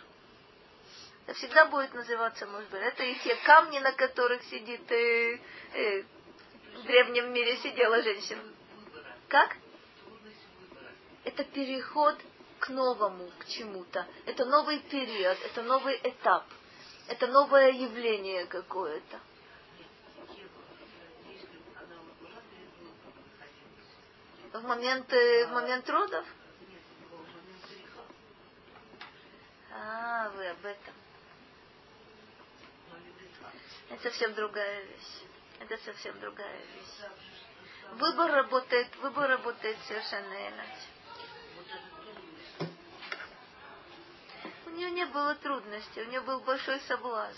Это всегда будет называться мужбер. Это и те камни, на которых сидит э, э, в древнем мире сидела женщина. Как? Это переход к новому, к чему-то. Это новый период, это новый этап. Это новое явление какое-то. В момент, в момент родов? А, вы об этом. Это совсем другая вещь. Это совсем другая вещь. Выбор работает, выбор работает совершенно иначе. У нее не было трудностей, у нее был большой соблазн.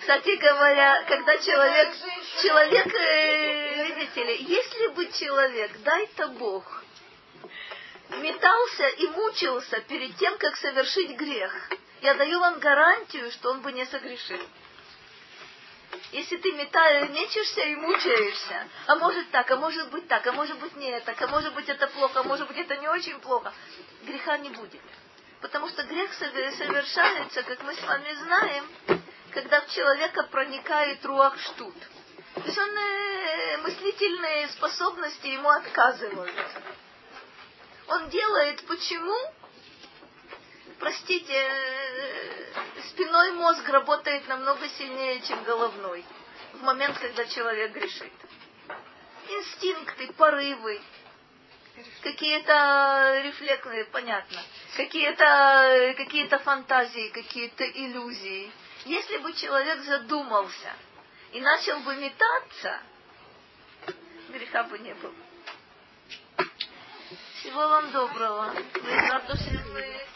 Кстати говоря, когда человек, человек, э, видите ли, если бы человек, дай-то Бог, метался и мучился перед тем, как совершить грех, я даю вам гарантию, что он бы не согрешил. Если ты метаешь, мечешься и мучаешься, а может так, а может быть так, а может быть не так, а может быть это плохо, а может быть это не очень плохо, греха не будет. Потому что грех совершается, как мы с вами знаем, когда в человека проникает руах штут. То есть он, э, мыслительные способности ему отказывают. Он делает почему? Простите, э, спиной мозг работает намного сильнее, чем головной в момент, когда человек грешит. Инстинкты, порывы, какие-то рефлексы, понятно, какие-то какие фантазии, какие-то иллюзии. Если бы человек задумался и начал бы метаться, греха бы не было. Всего вам доброго. Вы